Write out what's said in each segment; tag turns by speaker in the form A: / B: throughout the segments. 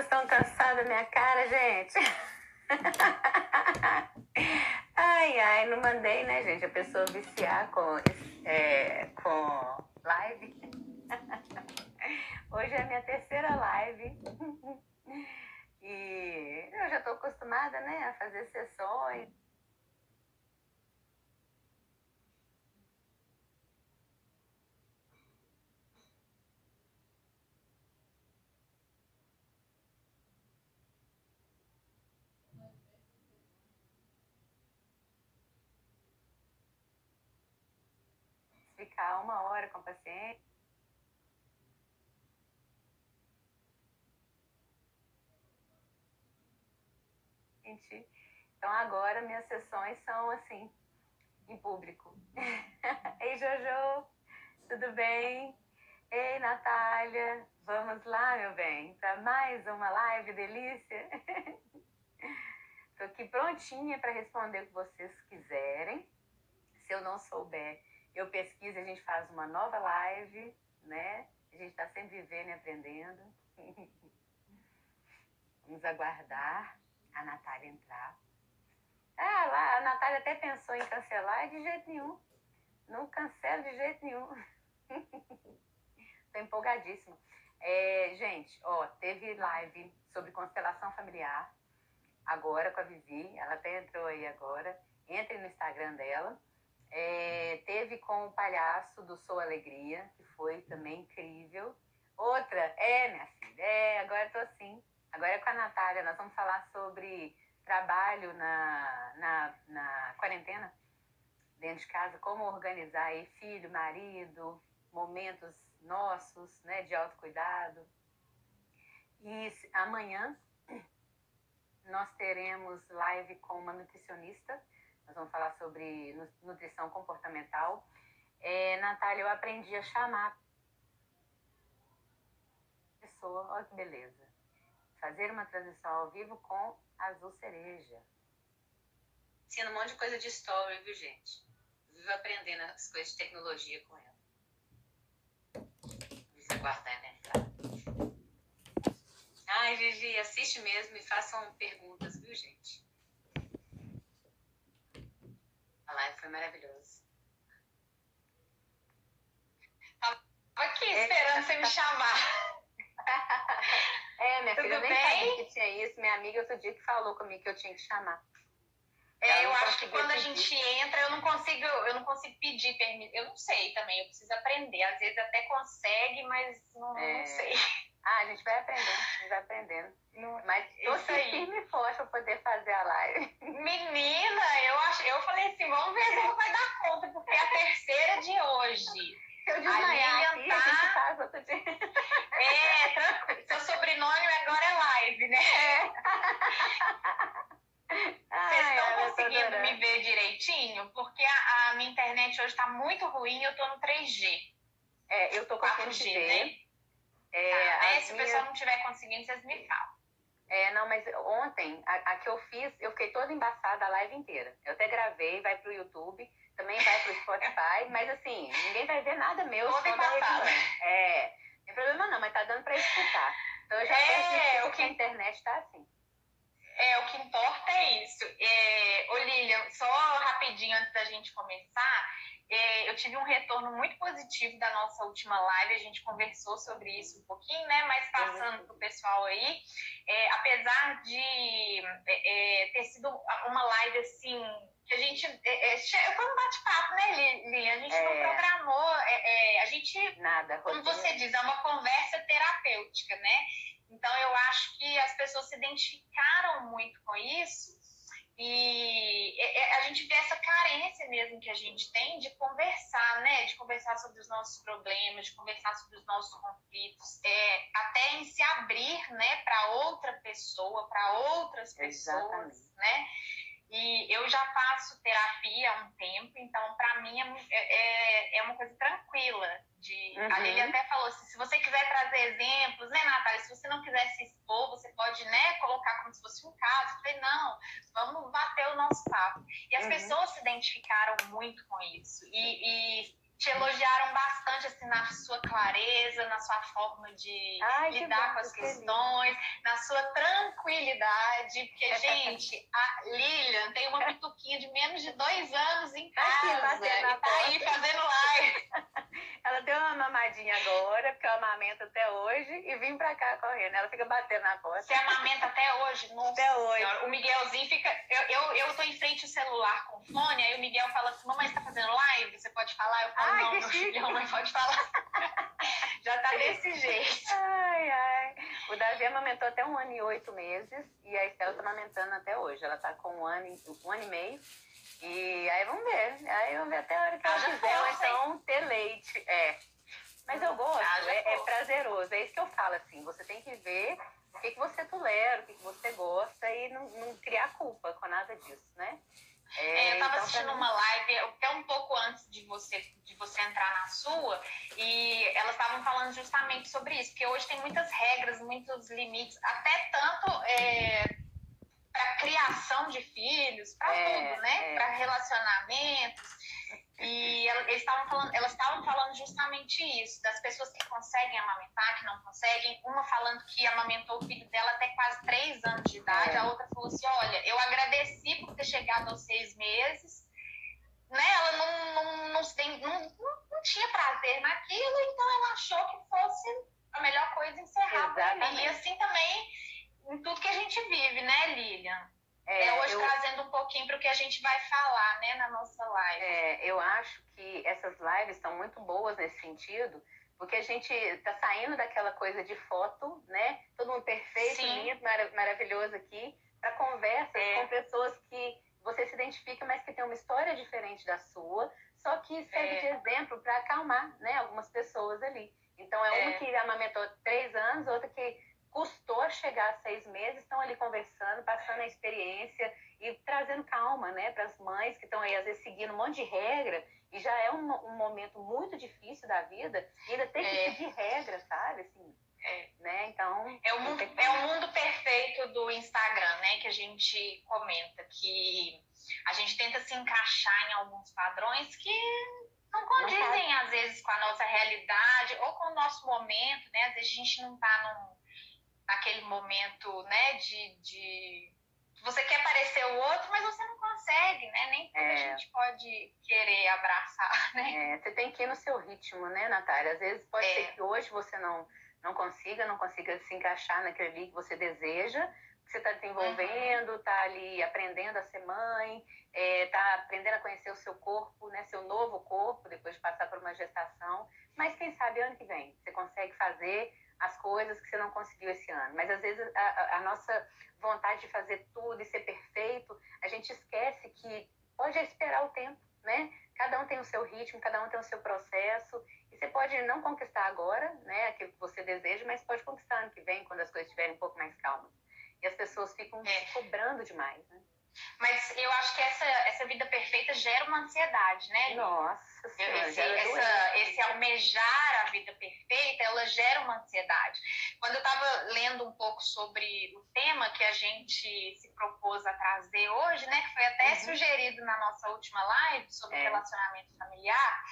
A: vocês estão cansados da minha cara, gente? Ai, ai, não mandei, né, gente? A pessoa viciar com, é, com live. Hoje é a minha terceira live. E eu já estou acostumada, né, a fazer sessões. Ficar uma hora com o paciente. Então agora minhas sessões são assim, em público. Ei, Jojo, tudo bem? Ei, Natália, vamos lá, meu bem, para mais uma live delícia? Estou aqui prontinha para responder o que vocês quiserem. Se eu não souber, eu pesquiso, a gente faz uma nova live, né? A gente está sempre vivendo e aprendendo. Vamos aguardar a Natália entrar. Ah, lá, a Natália até pensou em cancelar de jeito nenhum. Não cancela de jeito nenhum. Tô empolgadíssima. É, gente, ó, teve live sobre constelação familiar, agora com a Vivi, ela até entrou aí agora. Entre no Instagram dela. É, teve com o palhaço do Sou Alegria, que foi também incrível. Outra, é, minha filha, é, agora tô assim. Agora é com a Natália, nós vamos falar sobre trabalho na, na, na quarentena, dentro de casa, como organizar aí filho, marido, momentos nossos, né, de autocuidado. E amanhã nós teremos live com uma nutricionista, nós vamos falar sobre nutrição comportamental. É, Natália, eu aprendi a chamar a pessoa, olha que beleza fazer uma transmissão ao vivo com Azul Cereja. Ensina um monte de coisa de story, viu, gente? Vivo aprendendo as coisas de tecnologia com ela. Vou aguardar né? Ai, Gigi, assiste mesmo e façam perguntas, viu, gente? A live foi maravilhosa.
B: Tava aqui esperando é, você me chamar.
A: É, minha Tudo filha, eu nem bem? sabia que tinha isso. Minha amiga outro dia que falou comigo que eu tinha que chamar.
B: É, eu acho que quando a gente entra, eu não consigo, eu não consigo pedir permissão. Eu não sei também, eu preciso aprender. Às vezes até consegue, mas não, é... não sei.
A: Ah, a gente vai aprendendo, a gente vai aprendendo. Não, mas tô firme e forte pra poder fazer a live.
B: Menina, eu, acho, eu falei assim, vamos ver se vai dar conta, porque é a terceira de hoje.
A: Se eu desmaiar aqui, tá... a gente faz outro dia.
B: É, tranquilo. Seu sobrenome agora é live, né? É. Vocês estão conseguindo me ver direitinho? Porque a, a, minha internet hoje está muito ruim e eu estou no 3G.
A: É, eu tô com 4G, né?
B: É, tá, né? Se o pessoal não estiver conseguindo, vocês me falam.
A: É, não, mas ontem, a, a, que eu fiz, eu fiquei toda embaçada a live inteira. Eu até gravei, vai pro YouTube também vai pro Spotify, mas assim, ninguém vai ver nada meu.
B: Toda embaçada.
A: É, não tem problema não, mas tá dando pra escutar. Então eu já é, o que a internet tá assim.
B: É, o que importa é isso. É, ô Lilian, só rapidinho antes da gente começar, eu tive um retorno muito positivo da nossa última live, a gente conversou sobre isso um pouquinho, né? Mas passando para o pessoal aí, é, apesar de é, é, ter sido uma live assim que a gente. É, é, foi um bate-papo, né, Lilian? A gente é. não programou, é, é, a gente.
A: Nada,
B: Como você diz, é uma conversa terapêutica, né? Então eu acho que as pessoas se identificaram muito com isso. E a gente vê essa carência mesmo que a gente tem de conversar, né? De conversar sobre os nossos problemas, de conversar sobre os nossos conflitos, é, até em se abrir, né, para outra pessoa, para outras pessoas, Exatamente. né? E eu já faço terapia há um tempo, então para mim é, é, é, uma coisa tranquila. De, uhum. A Lili até falou assim, se você quiser trazer exemplos, né, Natália? Se você não quiser se expor, você pode, né, colocar como se fosse um caso. Eu falei, não, vamos bater o nosso papo. E as uhum. pessoas se identificaram muito com isso. E, e te elogiaram bastante assim na sua clareza, na sua forma de
A: Ai,
B: lidar
A: bom,
B: com as
A: que
B: questões, na sua tranquilidade, porque gente, a Lilian tem uma pituquinha de menos de dois anos em
A: aqui,
B: casa
A: na
B: e tá aí
A: porta.
B: fazendo live.
A: Ela deu uma mamadinha agora, porque eu amamento até hoje, e vim pra cá correndo. Ela fica batendo na porta.
B: Você amamenta até hoje? Nossa
A: Até hoje.
B: Senhora. O Miguelzinho fica. Eu, eu, eu tô em frente ao celular com fone, aí o Miguel fala assim: Mamãe, você tá fazendo live? Você pode falar? Eu falo:
A: Ai,
B: Não,
A: que
B: meu
A: chique.
B: filho, a mamãe pode falar. Já tá desse jeito.
A: Ai, ai. O Davi amamentou até um ano e oito meses, e a Estela tá amamentando até hoje. Ela tá com um ano, e- um ano e meio. E aí vamos ver. Aí vamos ver até a hora que ela quiser, então ter leite. É. Mas eu gosto, é, é prazeroso. É isso que eu falo, assim. Você tem que ver o que, que você tolera, o que, que você gosta e não, não criar culpa com nada disso, né?
B: É, eu tava
A: então, pra
B: assistindo uma live até um pouco antes de você, de você entrar na sua, e elas estavam falando justamente sobre isso, porque hoje tem muitas regras, muitos limites, até tanto é, para criação de filhos, para
A: É,
B: tudo, né?
A: é.
B: Para relacionamentos. E ela- eles estavam falando, elas estavam falando justamente isso, das pessoas que conseguem amamentar, que não conseguem. Uma falando que amamentou o filho dela até quase três anos de idade,
A: É.
B: a outra falou assim: olha, eu agradeci por ter chegado aos seis meses. Né? Ela não, não, não, não, não, tinha prazer naquilo, então ela achou que fosse a melhor coisa encerrar por ali. E assim também em tudo que a gente vive, né, Lilian?
A: É,
B: É, hoje
A: eu-
B: trazendo um pouquinho para o que a gente vai falar, né, na nossa live.
A: É, eu acho que essas lives estão muito boas nesse sentido, porque a gente tá saindo daquela coisa de foto, né? Todo mundo perfeito,
B: Sim.
A: lindo, mara- maravilhoso aqui, para conversas
B: É.
A: com pessoas que você se identifica, mas que tem uma história diferente da sua, só que serve
B: É.
A: de exemplo para acalmar, né? Algumas pessoas ali. Então é, uma
B: É.
A: que amamentou três anos, outra que custou chegar a seis meses, estão ali conversando, passando a experiência e trazendo calma, né, para as mães que estão aí às vezes seguindo um monte de regra e já é um, um momento muito difícil da vida, e ainda tem que
B: É.
A: seguir regra, sabe? Assim,
B: É.
A: né? Então
B: É o, mundo, é o mundo perfeito do Instagram, né? Que a gente comenta, que a gente tenta se encaixar em alguns padrões que não condizem, às vezes, com a nossa realidade ou com o nosso momento, né? Às vezes a gente não tá num, naquele momento, né, de, de. Você quer parecer o outro, mas você não consegue, né? Nem tudo a
A: É.
B: gente pode querer abraçar, né?
A: É, você tem que ir no seu ritmo, né, Natália? Às vezes pode
B: É.
A: ser que hoje você não, não consiga, não consiga se encaixar naquele ali que você deseja, que você está desenvolvendo, está ali aprendendo a ser mãe, está aprendendo a conhecer o seu corpo, né, seu novo corpo, depois de passar por uma gestação. Mas quem sabe ano que vem você consegue fazer as coisas que você não conseguiu esse ano. Mas às vezes a, a- nossa vontade de fazer tudo e ser perfeito, a gente esquece que pode esperar o tempo, né? Cada um tem o seu ritmo, cada um tem o seu processo. E você pode não conquistar agora, né, aquilo que você deseja, mas pode conquistar ano que vem, quando as coisas estiverem um pouco mais calmas. E as pessoas ficam
B: É.
A: cobrando demais, né?
B: Mas eu acho que essa, essa vida perfeita gera uma ansiedade, né?
A: Nossa Senhora,
B: Esse, essa, esse almejar a vida perfeita, ela gera uma ansiedade. Quando eu estava lendo um pouco sobre o tema que a gente se propôs a trazer hoje, né, que foi até
A: Uhum.
B: sugerido na nossa última live sobre
A: É.
B: relacionamento familiar,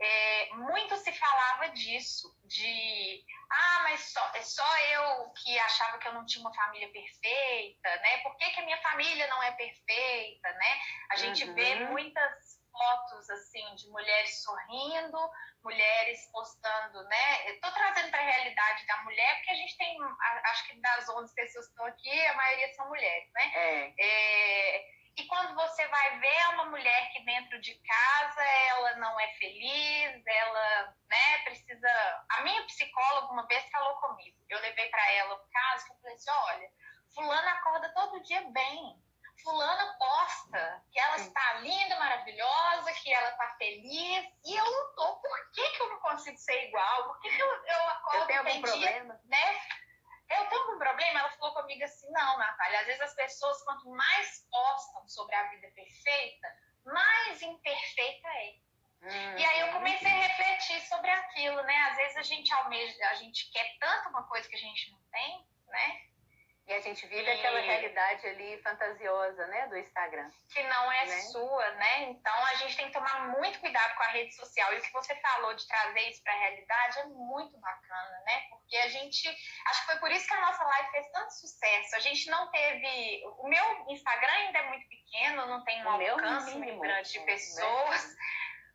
B: é, muito se falava disso, de ah, mas só, é só eu que achava que eu não tinha uma família perfeita, né? Por que, que a minha família não é perfeita, né? A gente
A: Uhum.
B: vê muitas fotos assim de mulheres sorrindo, mulheres postando, né? Tô trazendo para a realidade da mulher porque a gente tem, acho que das 11 pessoas que estão aqui, a maioria são mulheres, né?
A: É,
B: É, e quando você vai ver é uma mulher que dentro de casa ela não é feliz, ela né, precisa. A minha psicóloga uma vez falou comigo, eu levei para ela o caso que eu falei assim: olha, Fulana acorda todo dia bem. Fulana posta que ela está linda, maravilhosa, que ela está feliz, e eu não tô. Por que, que eu não consigo ser igual? Por que, que eu, eu acordo
A: eu tenho algum
B: dia
A: problema?
B: né? Eu tenho algum problema? Ela falou comigo assim, não, Natália, às vezes as pessoas, quanto mais postam sobre a vida perfeita, mais imperfeita é. E aí eu comecei a refletir sobre aquilo, né? Às vezes a gente almeja, a gente quer tanto uma coisa que a gente não tem, né?
A: E a gente vive e... aquela realidade ali fantasiosa, né, do Instagram.
B: Que não é né? sua, né? Então a gente tem que tomar muito cuidado com a rede social. E o que você falou de trazer isso para a realidade é muito bacana, né? Porque a gente, acho que foi por isso que a nossa live fez tanto sucesso. A gente não teve, o meu Instagram ainda é muito pequeno, não tem um o alcance muito grande de né? pessoas.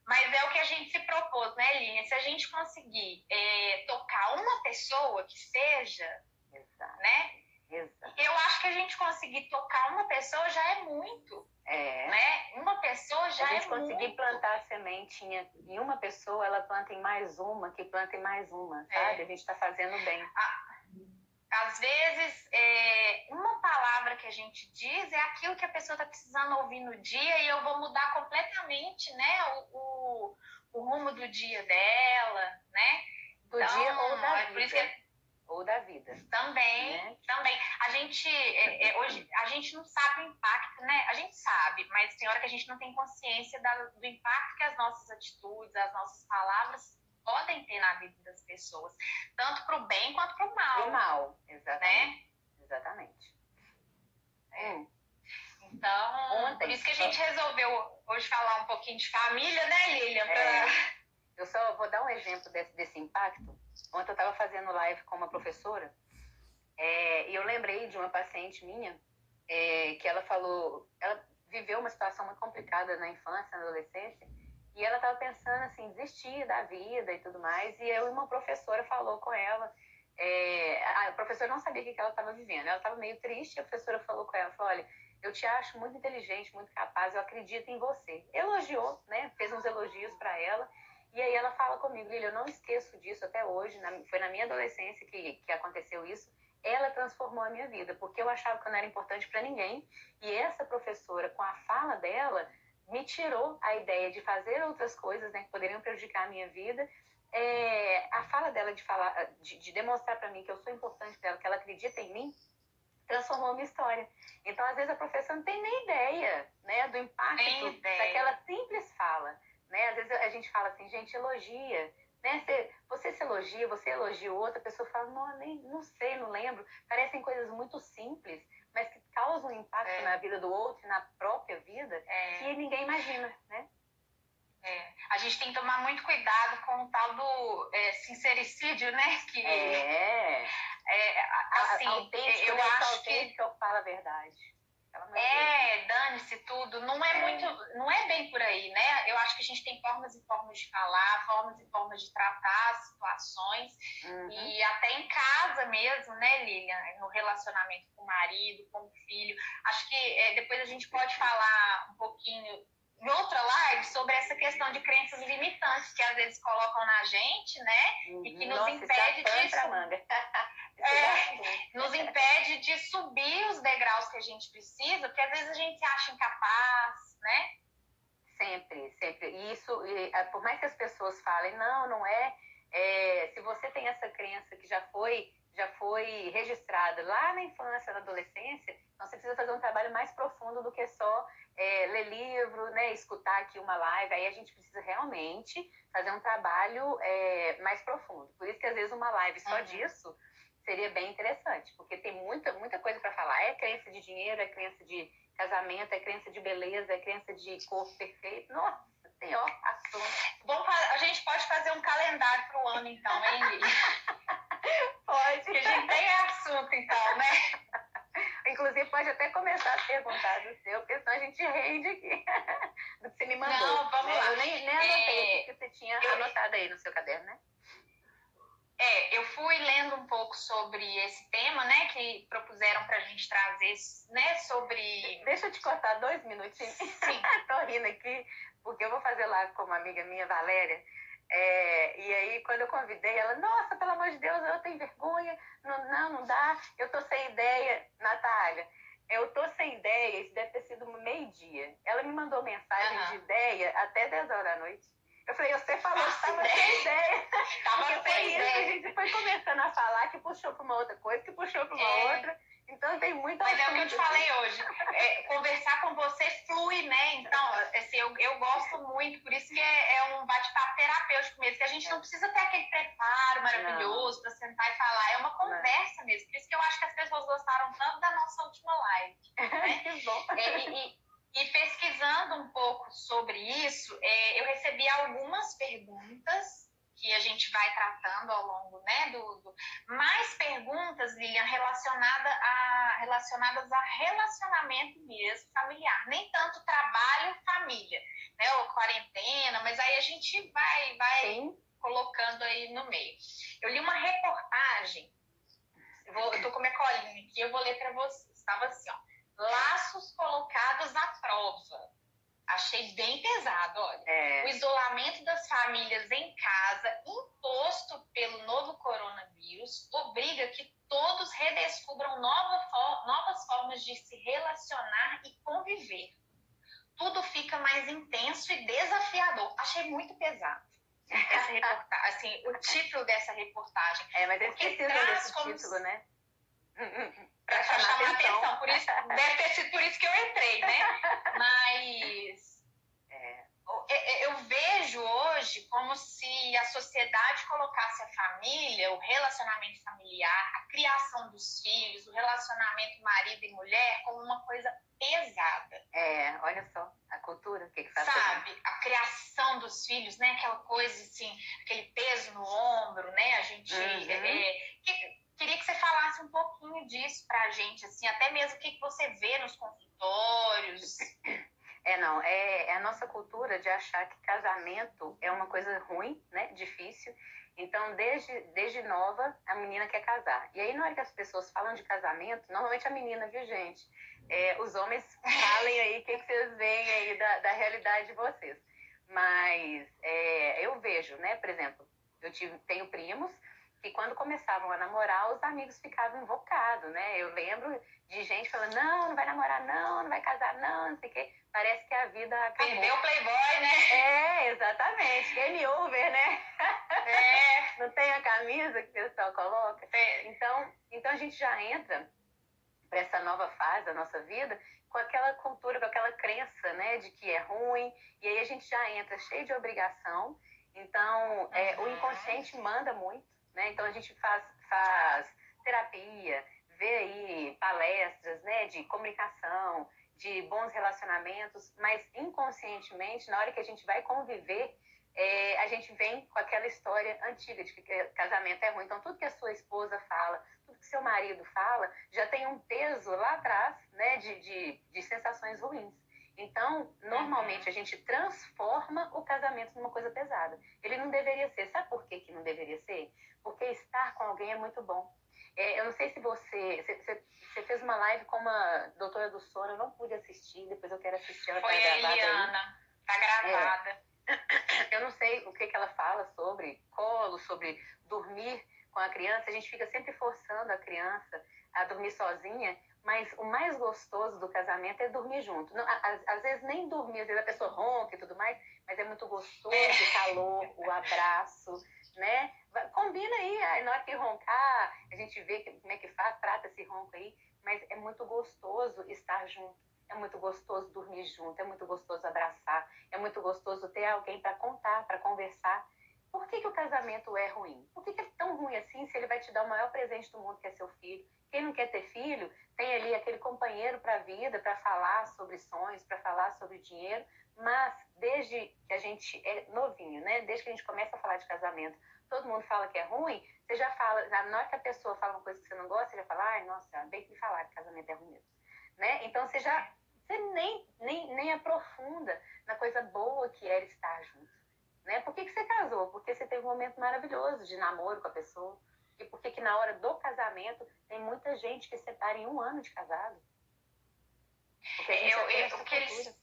B: Mas é o que a gente se propôs, né, Linha? Se a gente conseguir é, tocar uma pessoa que seja, Exato. né? Exato. Eu acho que a gente conseguir tocar uma pessoa já é muito. É. Né? Uma pessoa já é
A: muito. A gente
B: conseguir
A: muito. plantar a sementinha em uma pessoa, ela planta em mais uma, que planta em mais uma, é. sabe? A gente está fazendo bem.
B: às vezes, é, uma palavra que a gente diz é aquilo que a pessoa está precisando ouvir no dia e eu vou mudar completamente, né? O, o, o rumo do dia dela, né?
A: Do então, dia ou da é vida ou da vida.
B: Também, né? também. A gente, é, é, hoje, a gente não sabe o impacto, né? A gente sabe, mas tem hora que a gente não tem consciência da, do impacto que as nossas atitudes, as nossas palavras podem ter na vida das pessoas, tanto para o bem quanto para o mal.
A: Para o mal, exatamente. Né? Exatamente.
B: É. Então, Ontem, por isso que a gente resolveu hoje falar um pouquinho de família, né, Lilian? Pra... É.
A: Eu só vou dar um exemplo desse, desse impacto Ontem eu estava fazendo live com uma professora é, e eu lembrei de uma paciente minha é, que ela falou, ela viveu uma situação muito complicada na infância, na adolescência, e ela estava pensando assim, desistir da vida e tudo mais, e eu uma professora falou com ela, é, a professora não sabia o que ela estava vivendo, ela estava meio triste, a professora falou com ela, falou, olha, eu te acho muito inteligente, muito capaz, eu acredito em você. Elogiou, né? Fez uns elogios para ela e aí ela fala comigo, Lilia, eu não esqueço disso até hoje, na, foi na minha adolescência que, que aconteceu isso. Ela transformou a minha vida, porque eu achava que eu não era importante para ninguém. E essa professora, com a fala dela, me tirou a ideia de fazer outras coisas né, que poderiam prejudicar a minha vida. É, a fala dela de falar, de, de demonstrar para mim que eu sou importante para ela, que ela acredita em mim, transformou a minha história. Então, às vezes, a professora não tem nem ideia né, do impacto daquela simples fala. Né? Às vezes a gente fala assim, gente, elogia. Né? Você, você se elogia, você elogia o outro, a pessoa fala, não, nem, não sei, não lembro. Parecem coisas muito simples, mas que causam impacto é. na vida do outro e na própria vida é. que ninguém imagina, né?
B: É. A gente tem que tomar muito cuidado com o tal do é, sincericídio, né?
A: Que, é.
B: é assim,
A: autêntico, eu né? acho que... fala a verdade.
B: É, dane-se tudo. Não é, é, muito, não é bem por aí, né? Eu acho que a gente tem formas e formas de falar, formas e formas de tratar as situações. Uhum. E até em casa mesmo, né, Lilian? No relacionamento com o marido, com o filho. Acho que é, depois a gente pode falar um pouquinho em outra live sobre essa questão de crenças limitantes que às vezes colocam na gente, né? E que nos
A: Nossa,
B: impede
A: de.
B: Manga. é, nos impede de subir os degraus que a gente precisa, porque às vezes a gente se acha incapaz, né?
A: Sempre, sempre. E isso, e, é, por mais que as pessoas falem, não, não é, é. Se você tem essa crença que já foi já foi registrada lá na infância, na adolescência, então você precisa fazer um trabalho mais profundo do que só é, ler livro, né, escutar aqui uma live. Aí a gente precisa realmente fazer um trabalho é, mais profundo. Por isso que às vezes uma live só uhum. disso seria bem interessante, porque tem muita, muita coisa para falar. É crença de dinheiro, é crença de casamento, é crença de beleza, é crença de corpo perfeito. Nossa, tem ó, assunto.
B: Bom, a gente pode fazer um calendário para o ano, então, hein,
A: pode.
B: Que a gente tem assunto, então, né?
A: Inclusive, pode até começar a perguntar do seu, porque senão a gente rende aqui do que você me mandou.
B: Não, vamos né? lá.
A: Eu nem, nem anotei é... o que você tinha eu... anotado aí no seu caderno, né?
B: É, eu fui lendo um pouco sobre esse tema, né, que propuseram para a gente trazer, né, sobre...
A: Deixa eu te cortar dois minutinhos. Sim. Tô rindo aqui, porque eu vou fazer live com uma amiga minha, Valéria, é, e aí, quando eu convidei ela, nossa, pelo amor de Deus, eu tenho vergonha, não, não, não dá, eu tô sem ideia, Natália. Eu tô sem ideia, isso deve ter sido meio-dia. Ela me mandou mensagem uhum. de ideia até 10 horas da noite. Eu falei, você falou que estava sem ideia.
B: Tava
A: sem
B: ideia.
A: Isso, a gente foi começando a falar que puxou para uma outra coisa, que puxou para uma é. outra. Então tem muita
B: Mas é o que eu te falei hoje. É, conversar com você flui, né? Então, assim, eu, eu gosto muito, por isso que é, é um bate-papo terapêutico mesmo, que a gente não precisa ter aquele preparo maravilhoso para sentar e falar. É uma conversa não. mesmo. Por isso que eu acho que as pessoas gostaram tanto da nossa última live. Né?
A: que bom.
B: É, e, e, pesquisando um pouco sobre isso, é, eu recebi algumas perguntas que a gente vai tratando ao longo, né, do, do... mais perguntas, Lilian, relacionada a, relacionadas a relacionamento mesmo familiar, nem tanto trabalho, família, né, ou quarentena, mas aí a gente vai, vai colocando aí no meio. Eu li uma reportagem, eu, vou, eu tô com minha colinha aqui, eu vou ler para vocês, estava assim, ó, laços colocados à prova Achei bem pesado, olha. É. O isolamento das famílias em casa, imposto pelo novo coronavírus, obriga que todos redescubram nova, novas formas de se relacionar e conviver. Tudo fica mais intenso e desafiador. Achei muito pesado. Essa reportagem, assim, o título dessa reportagem.
A: É, mas é esqueci desse como... título, né?
B: Para chamar, chamar atenção. atenção. Por isso, deve ter sido por isso que eu entrei, né? Mas é, eu vejo hoje como se a sociedade colocasse a família, o relacionamento familiar, a criação dos filhos, o relacionamento marido e mulher como uma coisa pesada.
A: É, olha só, a cultura, o que, que faz?
B: Sabe, a criação dos filhos, né? Aquela coisa assim, aquele peso no ombro, né? A gente. Uhum. É, que, Queria que você falasse um pouquinho disso para a gente, assim, até mesmo o que você vê nos consultórios.
A: É, não, é, é, a nossa cultura de achar que casamento é uma coisa ruim, né, difícil. Então, desde, desde nova, a menina quer casar. E aí, na hora que as pessoas falam de casamento, normalmente a menina, viu, gente? É, os homens falem aí o que, que vocês veem aí da, da realidade de vocês. Mas é, eu vejo, né, por exemplo, eu tive, tenho primos que quando começavam a namorar, os amigos ficavam invocados, né? Eu lembro de gente falando, não, não vai namorar, não, não vai casar, não, não sei o quê. Parece que a vida acabou.
B: Perdeu o playboy, né?
A: É, exatamente. Game over, né? É. não tem a camisa que o pessoal coloca? É. Então, então a gente já entra para essa nova fase da nossa vida com aquela cultura, com aquela crença, né, de que é ruim, e aí a gente já entra cheio de obrigação. Então, é, o inconsciente manda muito, né? Então a gente faz, faz terapia, vê aí palestras né, de comunicação, de bons relacionamentos, mas inconscientemente, na hora que a gente vai conviver, é, a gente vem com aquela história antiga de que casamento é ruim. Então, tudo que a sua esposa fala, tudo que seu marido fala, já tem um peso lá atrás né, de, de, de sensações ruins. Então, normalmente a gente transforma o casamento numa coisa pesada. Ele não deveria ser. Sabe por que, que não deveria ser? Porque estar com alguém é muito bom. É, eu não sei se você, você, você. fez uma live com uma doutora do sono, eu não pude assistir, depois eu quero assistir. Ela
B: tá Foi tá a Eliana, tá gravada.
A: É, eu não sei o que, que ela fala sobre colo, sobre dormir com a criança. A gente fica sempre forçando a criança a dormir sozinha, mas o mais gostoso do casamento é dormir junto. Não, às, às, vezes nem dormir, às vezes a pessoa ronca e tudo mais, mas é muito gostoso o calor, o abraço, né? Combina aí, na hora que roncar, a gente vê como é que faz, trata esse ronco aí, mas é muito gostoso estar junto. É muito gostoso dormir junto, é muito gostoso abraçar, é muito gostoso ter alguém para contar, para conversar. Por que, que o casamento é ruim? Por que, que é tão ruim assim se ele vai te dar o maior presente do mundo, que é seu filho? Quem não quer ter filho, tem ali aquele companheiro para a vida, para falar sobre sonhos, para falar sobre dinheiro, mas desde que a gente é novinho, né? Desde que a gente começa a falar de casamento, todo mundo fala que é ruim, você já fala, na hora que a pessoa fala uma coisa que você não gosta, você já fala, ai, nossa, bem que me falar que casamento é ruim mesmo. Né? Então você já você nem, nem, nem aprofunda na coisa boa que era estar junto. Né? Por que, que você casou? Porque você teve um momento maravilhoso de namoro com a pessoa. E por que, que na hora do casamento tem muita gente que separa em um ano de casado?
B: Eu, eu, o, que eles,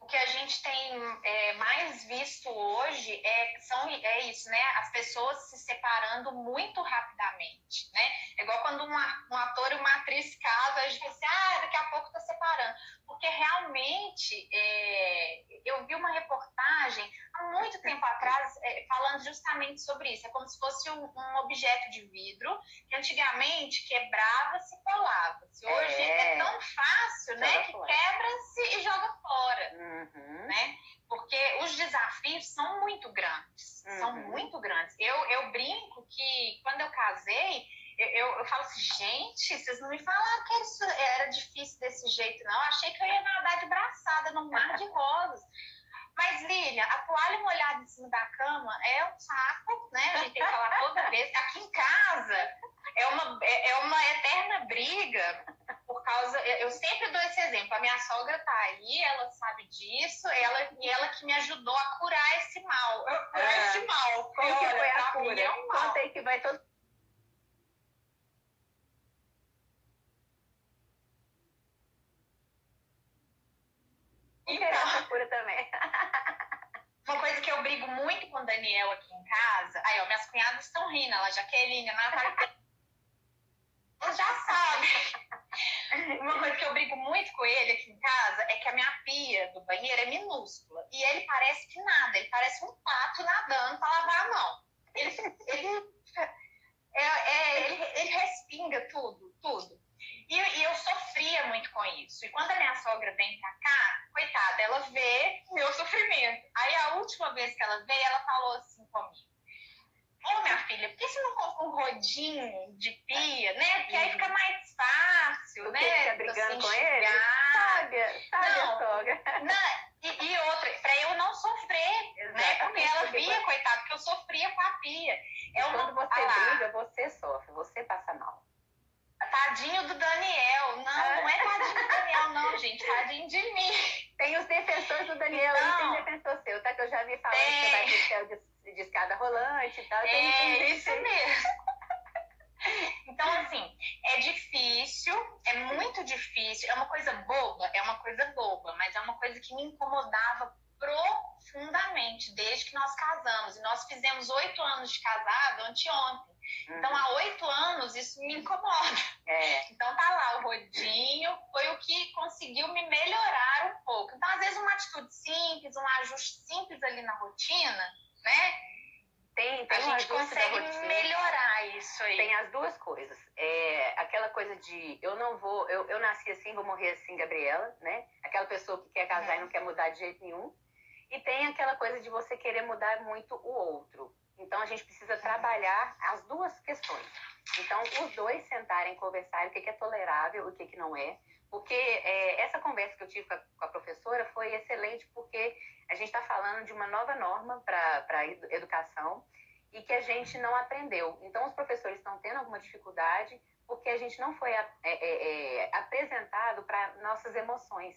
B: o que a gente tem é, mais visto hoje é, são, é isso, né? As pessoas se separando muito rapidamente, né? É igual quando uma, um ator e uma atriz casam, a gente pensa, assim, ah, daqui a pouco tá separando. Porque realmente, é, eu vi uma reportagem há muito tempo atrás é, falando justamente sobre isso. É como se fosse um, um objeto de vidro que antigamente quebrava-se e colava-se. Hoje é. é, tão fácil, né, que quebra-se e joga fora, uhum. né? Porque os desafios são muito grandes, uhum. são muito grandes. Eu, eu brinco que quando eu casei, eu, eu, eu, falo assim, gente, vocês não me falaram que isso era difícil desse jeito, não. Eu achei que eu ia nadar de braçada no mar de rosas. Mas, Lilian, a toalha molhada em cima da cama é um saco, né? A gente tem que falar toda vez. Aqui em casa é uma, é, é uma eterna briga por causa. Eu sempre dou esse exemplo. A minha sogra tá aí, ela sabe disso, ela, e ela que me ajudou a curar esse mal. Curar é. esse mal.
A: Como que foi a cura? É um Conta aí que vai todo Então, cura também.
B: Uma coisa que eu brigo muito com o Daniel aqui em casa. Aí, ó, minhas cunhadas estão rindo, ela, Jaqueline, a Natália. Elas já sabem. Uma coisa que eu brigo muito com ele aqui em casa é que a minha pia do banheiro é minúscula. E ele parece que nada, ele parece um pato nadando para lavar a mão. Ele, ele, é, é, ele, ele respinga tudo, tudo. E, e, eu sofria muito com isso. E quando a minha sogra vem pra cá, coitada, ela vê meu sofrimento. Aí a última vez que ela veio, ela falou assim comigo. Ô, minha filha, por que você não compra um rodinho de pia, né? Porque aí fica mais fácil, né?
A: Fica brigando com ele? Sabe, sabe não, sogra.
B: Não, e, e, outra, pra eu não sofrer, Exatamente. né? Porque ela via, coitada, porque eu sofria com a pia.
A: É uma, quando você briga, você sofre, você passa mal.
B: Tadinho do Daniel. Não, é. não é tadinho do Daniel, não, gente. Tadinho de mim.
A: Tem os defensores do Daniel não. e tem defensor seu, tá? Que eu já vi falar que você vai ter de, de escada rolante e tal.
B: É, tem, isso mesmo. Então, assim, é difícil, é muito difícil, é uma coisa boba, é uma coisa boba, mas é uma coisa que me incomodava profundamente desde que nós casamos. E nós fizemos oito anos de casado anteontem. Então, há oito anos, isso me incomoda. É. Então, tá lá, o rodinho foi o que conseguiu me melhorar um pouco. Então, às vezes, uma atitude simples, um ajuste simples ali na rotina, né?
A: Tem, tem
B: a gente consegue melhorar isso aí.
A: Tem as duas coisas. É, aquela coisa de eu não vou, eu, eu nasci assim, vou morrer assim, Gabriela, né? Aquela pessoa que quer casar é. e não quer mudar de jeito nenhum. E tem aquela coisa de você querer mudar muito o outro. Então, a gente precisa trabalhar as duas questões. Então, os dois sentarem e conversarem o que é tolerável e o que não é. Porque é, essa conversa que eu tive com a, com a, professora foi excelente, porque a gente está falando de uma nova norma para a educação e que a gente não aprendeu. Então, os professores estão tendo alguma dificuldade porque a gente não foi é, é, é, apresentado para nossas emoções.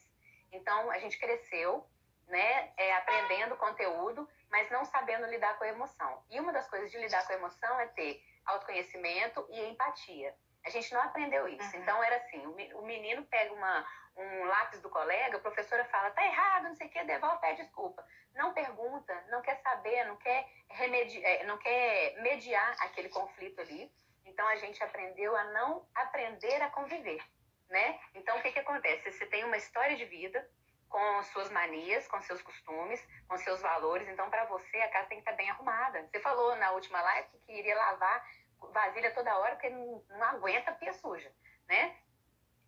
A: Então, a gente cresceu né, é, aprendendo conteúdo, mas não sabendo lidar com a emoção. E uma das coisas de lidar com a emoção é ter autoconhecimento e empatia. A gente não aprendeu isso. Uhum. Então era assim: o menino pega uma, um lápis do colega, a professora fala, tá errado, não sei o que, devolve, pede desculpa. Não pergunta, não quer saber, não quer, remedi é, não quer mediar aquele conflito ali. Então a gente aprendeu a não aprender a conviver. Né? Então o que, que acontece? Você tem uma história de vida, com suas manias, com seus costumes, com seus valores. Então, para você, a casa tem que estar tá bem arrumada. Você falou na última live que iria lavar vasilha toda hora porque não, não aguenta pia suja, né?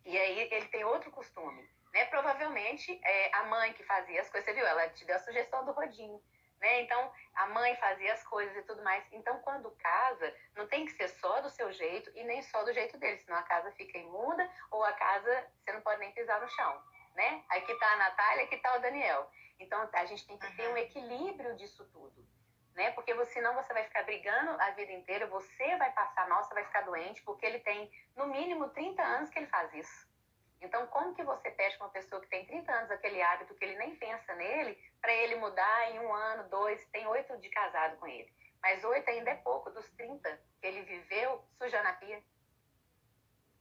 A: E aí ele tem outro costume, né? Provavelmente é, a mãe que fazia as coisas, você viu? Ela te deu a sugestão do rodinho. Né? Então, a mãe fazia as coisas e tudo mais. Então, quando casa, não tem que ser só do seu jeito e nem só do jeito dele, senão a casa fica imunda ou a casa você não pode nem pisar no chão né? Aqui está a Natália, aqui está o Daniel. Então a gente tem que ter um equilíbrio disso tudo, né? Porque senão você vai ficar brigando a vida inteira, você vai passar mal, você vai ficar doente, porque ele tem no mínimo 30 anos que ele faz isso. Então, como que você pede para uma pessoa que tem 30 anos aquele hábito que ele nem pensa nele, para ele mudar em um ano, dois, tem oito de casado com ele. Mas oito ainda é pouco, dos 30 que ele viveu sujando a pia.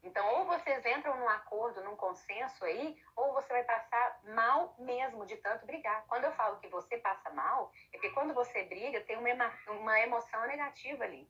A: Então, ou vocês entram num acordo, num consenso aí, ou você vai passar mal mesmo de tanto brigar. Quando eu falo que você passa mal, é que quando você briga, tem uma, uma emoção negativa ali.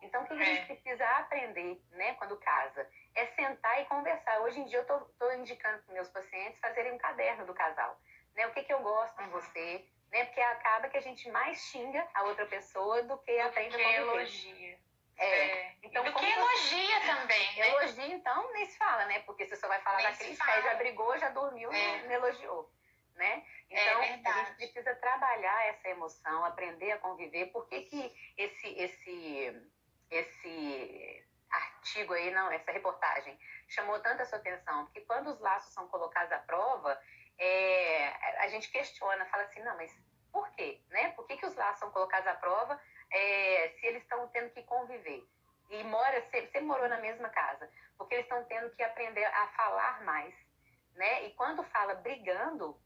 A: Então, o que a gente é. precisa aprender, né, quando casa, é sentar e conversar. Hoje em dia, eu estou indicando para meus pacientes fazerem um caderno do casal. Né, o que, que eu gosto em você, né, porque acaba que a gente mais xinga a outra pessoa do que aprende a conviver.
B: elogia. É. Então, do que elogia também, né?
A: Elogia, então, nem se fala, né? Porque você só vai falar nem daquele que já brigou, já dormiu, é. não elogiou, né? Então, é a gente precisa trabalhar essa emoção, aprender a conviver. Por que, que esse, esse, esse artigo aí, não, essa reportagem, chamou tanta sua atenção? Porque quando os laços são colocados à prova, é, a gente questiona, fala assim, não, mas por quê? Né? Por que, que os laços são colocados à prova é, se eles estão tendo que conviver? E mora, sempre morou na mesma casa, porque eles estão tendo que aprender a falar mais, né? E quando fala brigando,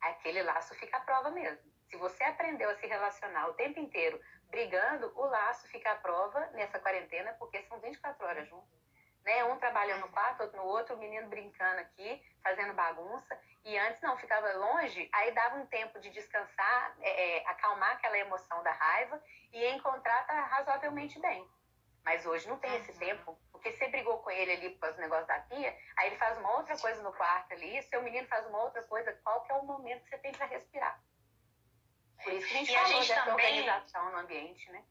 A: aquele laço fica à prova mesmo. Se você aprendeu a se relacionar o tempo inteiro brigando, o laço fica à prova nessa quarentena, porque são 24 horas juntos. Né? Um trabalhando no quarto, outro no outro, o menino brincando aqui, fazendo bagunça. E antes não, ficava longe, aí dava um tempo de descansar, é, é, acalmar aquela emoção da raiva e encontrar tá razoavelmente bem. Mas hoje não tem esse uhum. tempo, porque você brigou com ele ali por causa do negócio da pia, aí ele faz uma outra coisa no quarto ali, seu menino faz uma outra coisa, qual que é o momento que você tem para respirar? Por isso que a gente e falou a gente dessa também, organização no ambiente, né?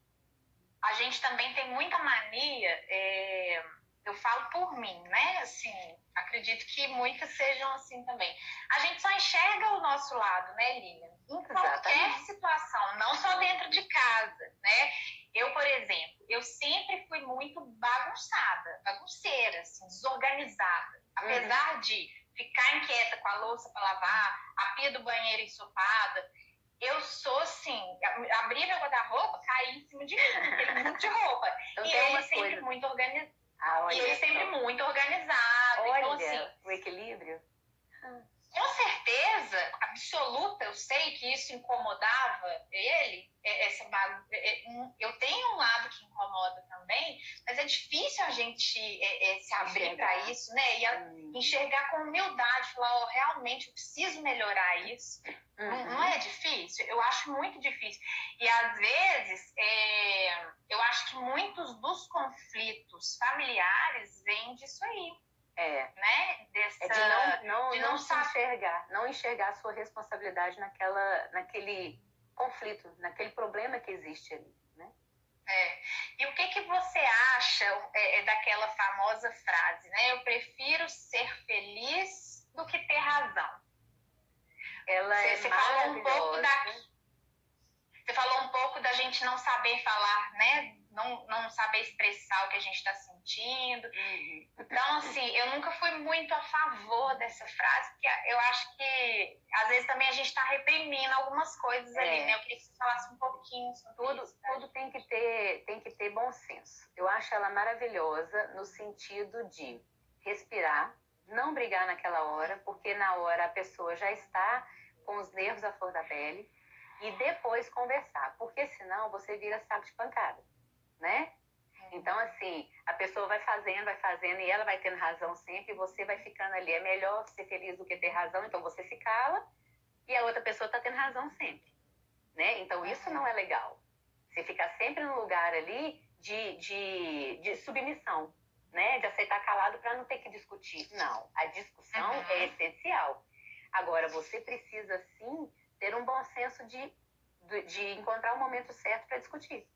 B: A gente também tem muita mania, é, eu falo por mim, né? Assim, acredito que muitas sejam assim também. A gente só enxerga o nosso lado, né, Lilian? Em qualquer situação, não só dentro de casa, né? Eu, por exemplo, eu sempre fui muito bagunçada, bagunceira, assim, desorganizada. Apesar uhum. de ficar inquieta com a louça para lavar, a pia do banheiro ensopada, eu sou assim, abrir meu guarda-roupa, cair em cima de mim, tem muito de roupa. Eu e ele sempre coisa. muito organizado. Ah, e ele sempre muito organizado.
A: Olha então, assim, o equilíbrio.
B: Com certeza absoluta, eu sei que isso incomodava ele. É, essa é, é, eu tenho um lado que incomoda também, mas é difícil a gente é, é, se abrir para isso, né? E a, enxergar com humildade, falar, oh, realmente eu preciso melhorar isso. Uhum. Não, não, é difícil? Eu acho muito difícil. E às vezes, é, eu acho que muitos dos conflitos familiares vêm disso aí
A: é.
B: Né?
A: Dessa, é de não, não, de não, não se enxergar, não enxergar a sua responsabilidade naquela, naquele conflito, naquele problema que existe ali, né?
B: É. E o que, que você acha é, é, daquela famosa frase, né? Eu prefiro ser feliz do que ter razão.
A: Ela você, é você falou um pouco da
B: Você falou um pouco da gente não saber falar, né? não, não saber expressar o que a gente está sentindo. Uhum. Então, assim, eu nunca fui muito a favor dessa frase, porque eu acho que às vezes também a gente está reprimindo algumas coisas é. ali, né? Eu queria que você falasse um pouquinho sobre
A: tudo,
B: isso.
A: Tá? Tudo tem que, ter, tem que ter bom senso. Eu acho ela maravilhosa no sentido de respirar, não brigar naquela hora, porque na hora a pessoa já está com os nervos à flor da pele, e depois conversar, porque senão você vira saco de pancada né? Então, assim, a pessoa vai fazendo, vai fazendo, e ela vai tendo razão sempre, e você vai ficando ali. É melhor ser feliz do que ter razão, então você se cala, e a outra pessoa está tendo razão sempre, né? Então, isso não é legal. Você ficar sempre no lugar ali de, de, de submissão, né? De aceitar calado para não ter que discutir. Não, a discussão uhum. é essencial. Agora, você precisa, sim, ter um bom senso de, de encontrar o momento certo para discutir.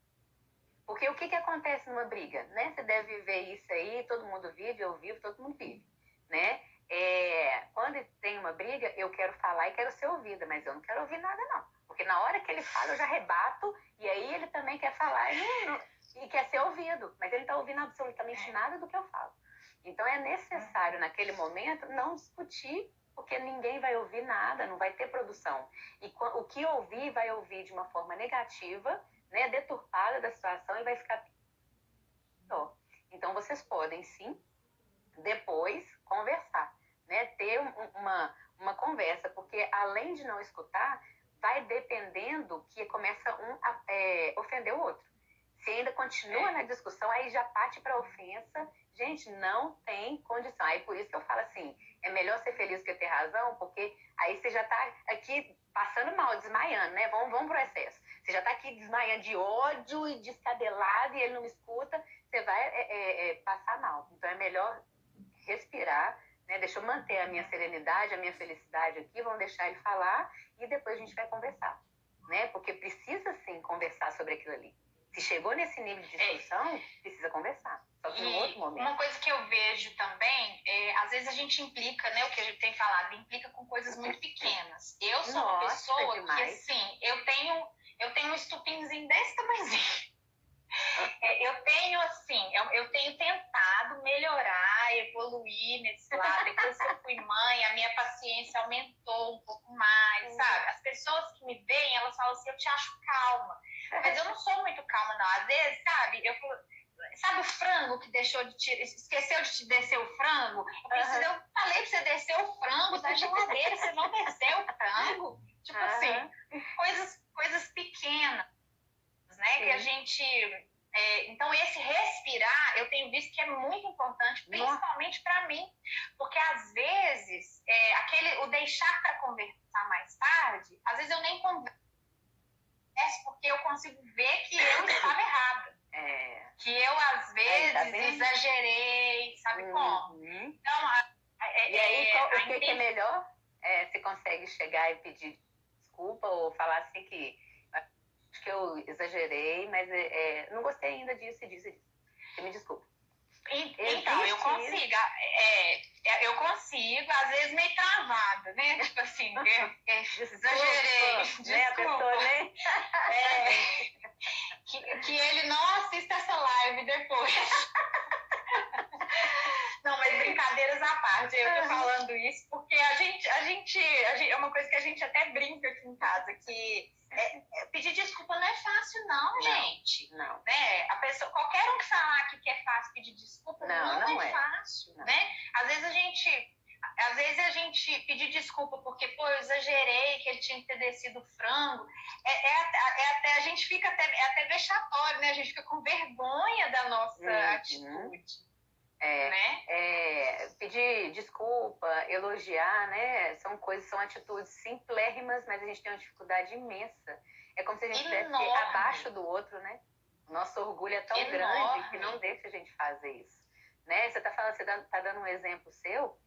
A: Porque o que, que acontece numa briga? Né? Você deve ver isso aí, todo mundo vive, eu vivo, todo mundo vive. Né? É, quando tem uma briga, eu quero falar e quero ser ouvida, mas eu não quero ouvir nada, não. Porque na hora que ele fala, eu já rebato, e aí ele também quer falar e, não, e quer ser ouvido, mas ele não está ouvindo absolutamente nada do que eu falo. Então é necessário, naquele momento, não discutir, porque ninguém vai ouvir nada, não vai ter produção. E o que ouvir, vai ouvir de uma forma negativa né, deturpada da situação e vai ficar. Então, vocês podem sim, depois, conversar, né, ter uma, uma conversa, porque além de não escutar, vai dependendo que começa um a é, ofender o outro. Se ainda continua é. na discussão, aí já parte para ofensa. Gente, não tem condição. Aí por isso que eu falo assim: é melhor ser feliz que ter razão, porque aí você já está aqui passando mal, desmaiando, né? Vamos, vamos pro excesso. Você já está aqui desmaiando de ódio e descabelado e ele não me escuta, você vai é, é, é, passar mal. Então é melhor respirar, né? Deixa eu manter a minha serenidade, a minha felicidade aqui, vamos deixar ele falar e depois a gente vai conversar, né? Porque precisa sim conversar sobre aquilo ali. Se chegou nesse nível de discussão, é. precisa conversar. Só que em outro momento.
B: Uma coisa que eu vejo também, é, às vezes a gente implica, né, o que a gente tem falado, implica com coisas muito pequenas. Eu sou Nossa, uma pessoa demais. que, assim, eu tenho, eu tenho um estupinzinho desse tamanhozinho. É, eu tenho, assim, eu, eu, tenho tentado melhorar, evoluir nesse lado. Depois que eu fui mãe, a minha paciência aumentou um pouco mais, sabe? As pessoas que me veem, elas falam assim, eu te acho calma. Mas eu não sou muito calma, não. Às vezes, sabe, eu Sabe o frango que deixou de te, esqueceu de te descer o frango? Eu, preciso, eu falei pra você descer o frango da geladeira, você não desceu o frango. Tipo uhum. assim, coisas, coisas pequenas, né? Sim. Que a gente. É, então, esse respirar, eu tenho visto que é muito importante, principalmente para mim, porque às vezes, é, aquele, o deixar para conversar mais tarde, às vezes eu nem converso porque eu consigo ver que eu estava errada. É. Que eu, às vezes, tá exagerei, sabe uhum. como? Então, a,
A: a, e aí, é, qual, o que, que, é melhor? É, você consegue chegar e pedir desculpa ou falar assim que acho que eu exagerei, mas é, é não gostei ainda disso e disso e disso. Você me desculpa.
B: Então, eu consigo. É, é, eu consigo, às vezes meio travada, né? Tipo assim, exagerei. Desculpa, né? Pessoa, né? É, que, que ele não assista essa live depois. Não, mas brincadeiras à parte, eu tô falando isso porque a gente, a gente, a gente, é uma coisa que a gente até brinca aqui em casa, que é, é, pedir desculpa não é fácil, não, não gente. Não. Né? A pessoa, qualquer um que falar que é fácil pedir desculpa, não, não, não é, é, fácil, não. né? Às vezes a gente às vezes a gente pedir desculpa porque, pô, eu exagerei que ele tinha que ter descido frango. É, é, é, até, a gente fica até, é até vexatório, né? A gente fica com vergonha da nossa uhum. atitude.
A: É, né? é, pedir desculpa, elogiar, né? São coisas, são atitudes simplérrimas, mas a gente tem uma dificuldade imensa. É como se a gente estivesse abaixo do outro, né? Nosso orgulho é tão Enorme. grande que não deixa a gente fazer isso. Né? Você está falando, você está dando um exemplo seu.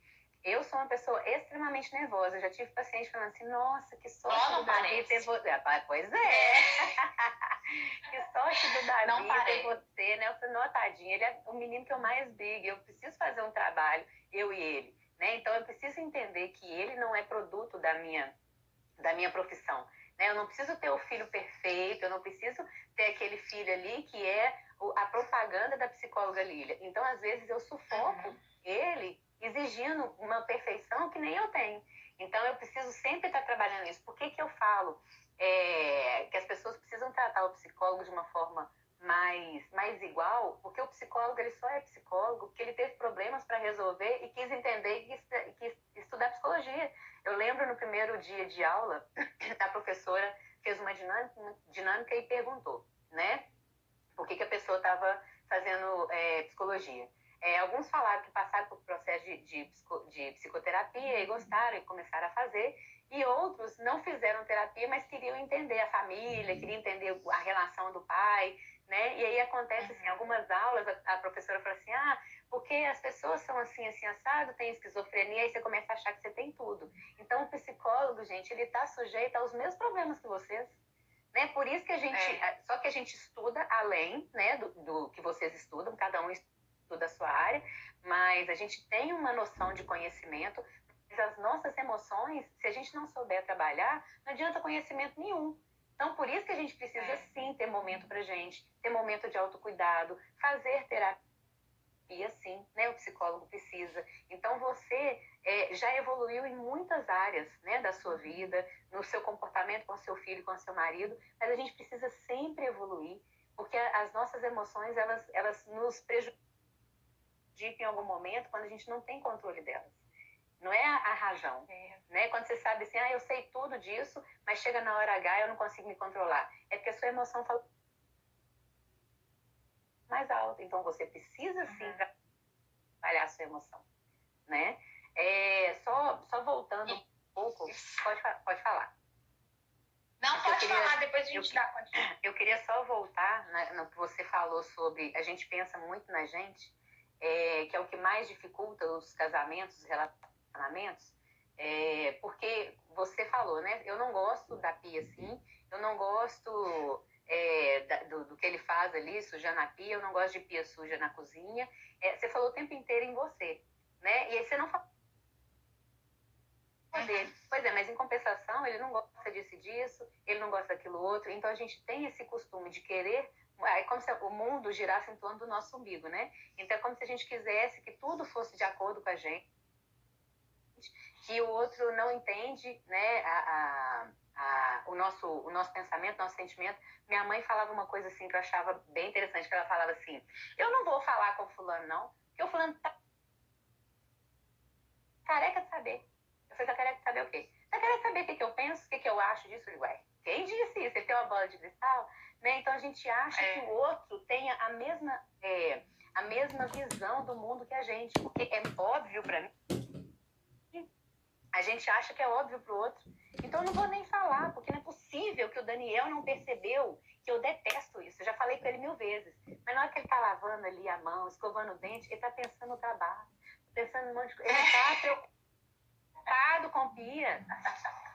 A: Eu sou uma pessoa extremamente nervosa. Eu já tive paciente falando assim, nossa, que sorte do Davi ter você. Ah, pois é. que sorte do Davi ter você, né? Eu falei, não, tadinho, ele é o menino que eu mais brigo. Eu preciso fazer um trabalho, eu e ele. Né? Então eu preciso entender que ele não é produto da minha, da minha profissão. Né? Eu não preciso ter o filho perfeito, eu não preciso ter aquele filho ali que é a propaganda da psicóloga Lília. Então, às vezes, eu sufoco uhum. ele exigindo uma perfeição que nem eu tenho. Então, eu preciso sempre estar trabalhando isso. Por que, que eu falo é, que as pessoas precisam tratar o psicólogo de uma forma mais, mais igual? Porque o psicólogo ele só é psicólogo porque ele teve problemas para resolver e quis entender e quis, estudar psicologia. Eu lembro no primeiro dia de aula, a professora fez uma dinâmica, dinâmica e perguntou, né? Por que, que a pessoa estava fazendo é, psicologia? É, alguns falaram que passaram por processo de, de, de, psicoterapia e gostaram e começaram a fazer, e outros não fizeram terapia, mas queriam entender a família, queriam entender a relação do pai, né? E aí acontece assim, algumas aulas a, a professora fala assim, ah, porque as pessoas são assim, assim, assado, tem esquizofrenia, aí você começa a achar que você tem tudo. Então o psicólogo, gente, ele está sujeito aos mesmos problemas que vocês. Né? Por isso que a gente, é. só que a gente estuda além né, do, do que vocês estudam, cada um estuda da sua área, mas a gente tem uma noção de conhecimento, mas as nossas emoções, se a gente não souber trabalhar, não adianta conhecimento nenhum. Então, por isso que a gente precisa é. sim ter momento para gente, ter momento de autocuidado, fazer terapia, sim, né? O psicólogo precisa. Então, você é, já evoluiu em muitas áreas, né, da sua vida, no seu comportamento com seu filho, com seu marido, mas a gente precisa sempre evoluir, porque as nossas emoções, elas, elas nos prejudicam em algum momento quando a gente não tem controle delas. Não é a razão. É. Né? Quando você sabe assim, ah, eu sei tudo disso, mas chega na hora H eu não consigo me controlar. É porque a sua emoção fala mais alta. Então você precisa sim uhum. trabalhar a sua emoção. Né? É, só, só voltando um pouco, pode, pode falar.
B: Não, pode queria, falar, depois a gente eu, dá.
A: Eu queria só voltar né, no que você falou sobre a gente pensa muito na gente é, que é o que mais dificulta os casamentos, os relacionamentos, é, porque você falou, né? Eu não gosto da pia assim, eu não gosto é, do, do, que ele faz ali, sujar na pia, eu não gosto de pia suja na cozinha. É, você falou o tempo inteiro em você, né? E aí você não fala. Pois é, mas em compensação, ele não gosta disso e disso, ele não gosta daquilo outro. Então a gente tem esse costume de querer. É como se o mundo girasse em torno do nosso umbigo, né? Então é como se a gente quisesse que tudo fosse de acordo com a gente, que o outro não entende, né? A, a, a, o, nosso, o nosso pensamento, nosso sentimento. Minha mãe falava uma coisa assim que eu achava bem interessante, que ela falava assim, eu não vou falar com o fulano, não, porque o fulano tá careca de saber. Eu falei, tá careca de saber o quê? Tá careca de saber o que, que eu penso, o que, que eu acho disso? Ué, quem disse isso? Você tem uma bola de cristal? Né? Então a gente acha é. que o outro tenha a mesma, é, a mesma visão do mundo que a gente, porque é óbvio para mim. A gente acha que é óbvio pro outro. Então eu não vou nem falar, porque não é possível que o Daniel não percebeu que eu detesto isso. Eu já falei com ele mil vezes. Mas na hora que ele tá lavando ali a mão, escovando o dente, ele tá pensando no trabalho, pensando em um monte de coisa. Ele tá preocupado com pia.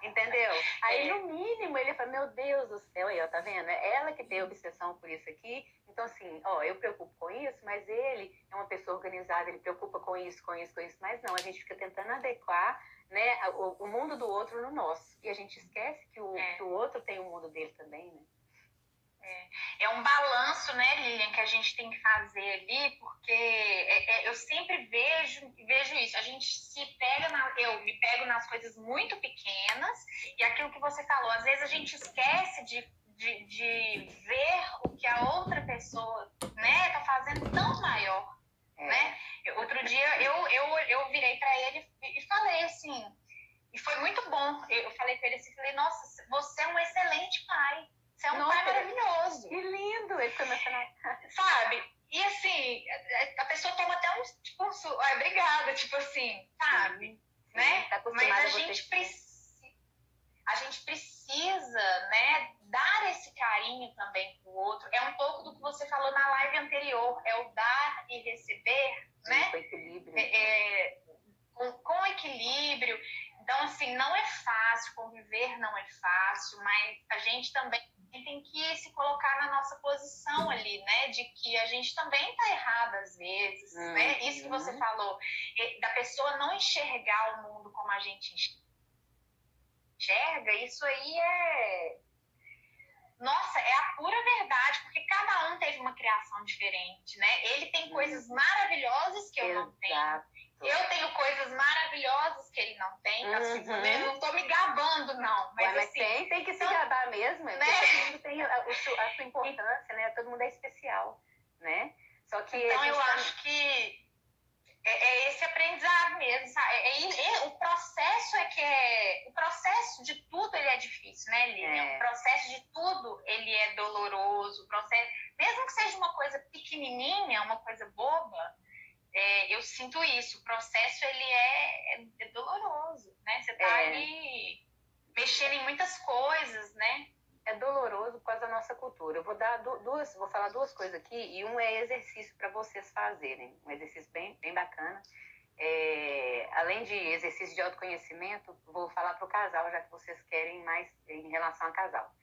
A: Entendeu? Aí, no mínimo, ele fala, meu Deus do céu, aí, ó, tá vendo? É ela que tem obsessão por isso aqui. Então, assim, ó, eu preocupo com isso, mas ele é uma pessoa organizada, ele preocupa com isso, com isso, com isso. Mas não, a gente fica tentando adequar né, o, o mundo do outro no nosso. E a gente esquece que o, é. que o outro tem o mundo dele também, né?
B: É, é um balanço, né, Lilian, que a gente tem que fazer ali, porque é, é, eu sempre vejo, vejo isso. A gente se pega, na, eu me pego nas coisas muito pequenas, e aquilo que você falou, às vezes a gente esquece de, de, de ver o que a outra pessoa, né, tá fazendo tão maior, é. né? Outro dia eu, eu, eu virei para ele e falei assim, e foi muito bom. Eu falei para ele assim, falei, nossa, você é um excelente pai. Você é um Nossa, pai maravilhoso.
A: Que lindo! Ele emocionado.
B: Sabe? E assim, a pessoa toma até um tipo, ai, obrigada, tipo assim, sabe? Sim, né? Tá Mas a gente precisa a gente precisa, né, dar esse carinho também pro outro. É um pouco do que você falou na live anterior, é o dar e receber, Sim, né?
A: Com equilíbrio.
B: É, é, com, com equilíbrio. Então, assim, não é fácil, conviver não é fácil, mas a gente também tem que se colocar na nossa posição ali, né? De que a gente também tá errado às vezes, uhum. né? Isso que você falou, da pessoa não enxergar o mundo como a gente enxerga, isso aí é. Nossa, é a pura verdade, porque cada um teve uma criação diferente, né? Ele tem coisas maravilhosas que eu Exato. não tenho. Eu tenho coisas maravilosas que ele não tem. Assim, uhum. Assim, não tô me gabando, não. Mas,
A: mas
B: assim,
A: tem, tem que se então, gabar mesmo. Né? Todo mundo tem a, a, sua importância, né? Todo mundo é especial, né?
B: Só que então eu tá... acho que é, é, esse aprendizado mesmo, sabe? É, é, é, o processo é que é. O processo de tudo ele é difícil, né, Lilian? É. O processo de tudo ele é doloroso. O processo, mesmo que seja uma coisa pequenininha, uma coisa boba, é, eu sinto isso. O processo ele é, é, é doloroso, né? Você tá é. ali mexendo em muitas coisas, né?
A: É doloroso por causa da nossa cultura. Eu vou dar duas, vou falar duas coisas aqui e um é exercício para vocês fazerem, um exercício bem, bem bacana. É, além de exercício de autoconhecimento, vou falar para o casal, já que vocês querem mais em relação a casal.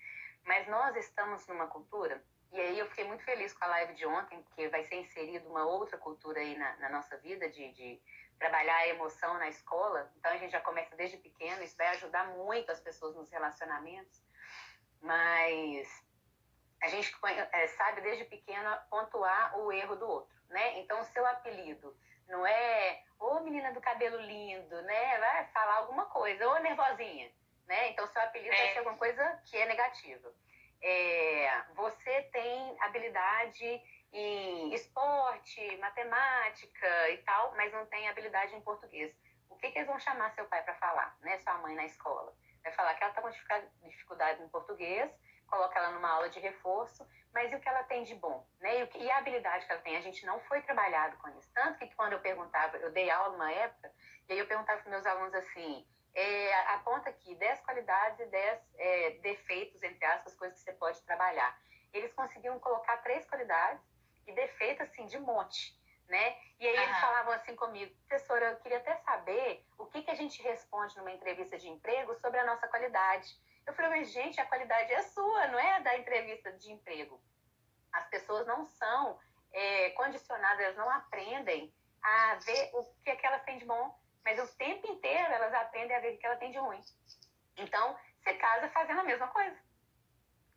A: Mas nós estamos numa cultura e aí eu fiquei muito feliz com a live de ontem, porque vai ser inserido uma outra cultura aí na, na nossa vida de, de, trabalhar a emoção na escola. Então a gente já começa desde pequeno, isso vai ajudar muito as pessoas nos relacionamentos. Mas a gente é, sabe desde pequeno pontuar o erro do outro, né? Então o seu apelido não é ô menina do cabelo lindo, né? Vai falar alguma coisa, ou nervosinha, né? Então seu apelido é. vai ser alguma coisa que é negativa é, você tem habilidade em esporte, matemática e tal, mas não tem habilidade em português. O que, que eles vão chamar seu pai para falar, né? Sua mãe na escola? Vai falar que ela está com dificuldade em português, coloca ela numa aula de reforço, mas e o que ela tem de bom, né? E, que, e a habilidade que ela tem? A gente não foi trabalhado com isso. Tanto que quando eu perguntava, eu dei aula numa época, e aí eu perguntava para meus alunos assim, é, aponta aqui 10 qualidades e 10 é, defeitos, entre aspas, coisas que você pode trabalhar. Eles conseguiam colocar três qualidades e defeitos, assim, de monte, né? E aí uhum. eles falavam assim comigo, professora, eu queria até saber o que, que a gente responde numa entrevista de emprego sobre a nossa qualidade. Eu falei, mas gente, a qualidade é sua, não é da entrevista de emprego. As pessoas não são é, condicionadas, elas não aprendem a ver o que, é que elas têm de bom, mas o tempo inteiro elas aprendem a ver o que ela tem de ruim. Então, você casa fazendo a mesma coisa.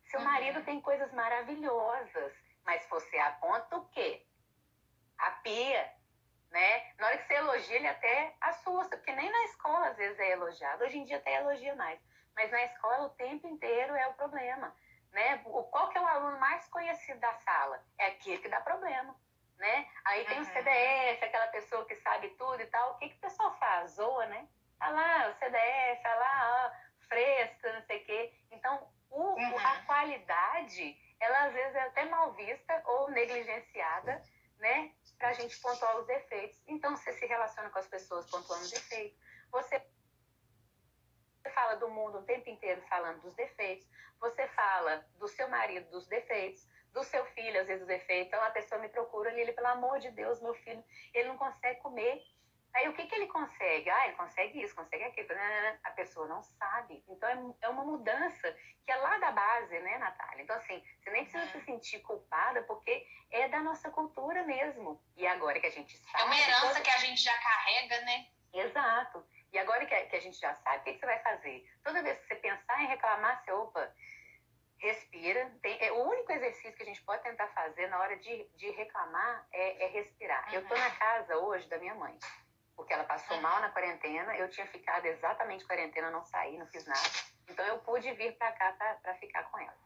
A: Seu uhum. marido tem coisas maravilhosas, mas você aponta o quê? A pia, né? Na hora que você elogia, ele até assusta, porque nem na escola às vezes é elogiado. Hoje em dia até elogia mais. Mas na escola o tempo inteiro é o problema. Né? Qual que é o aluno mais conhecido da sala? É aquele que dá problema. Né? Aí tem uhum. o CDF, aquela pessoa que sabe tudo e tal. O que, que o pessoal faz? Zoa, né? Ah lá, o CDF, ah lá, ó, fresca, não sei o quê. Então, o, uhum. a qualidade, ela às vezes é até mal vista ou negligenciada, né? Para a gente pontuar os defeitos. Então, você se relaciona com as pessoas pontuando defeitos. Você fala do mundo o tempo inteiro falando dos defeitos. Você fala do seu marido, dos defeitos. Do seu filho, às vezes, os defeitos. Então, a pessoa me procura ele, pelo amor de Deus, meu filho, ele não consegue comer Aí o que, que ele consegue? Ah, ele consegue isso, consegue aquilo. A pessoa não sabe. Então é, é uma mudança que é lá da base, né, Natália? Então, assim, você nem precisa se sentir culpada, porque é da nossa cultura mesmo. E agora que a gente sabe.
B: É uma herança toda... que a gente já carrega, né?
A: Exato. E agora que a, que a gente já sabe, o que, que, você vai fazer? Toda vez que você pensar em reclamar, você, opa, respira. Tem, é, o único exercício que a gente pode tentar fazer na hora de, de reclamar é, é respirar. Uhum. Eu tô na casa hoje da minha mãe porque ela passou mal na quarentena. Eu tinha ficado exatamente quarentena, não saí, não fiz nada. Então eu pude vir para cá para ficar com ela.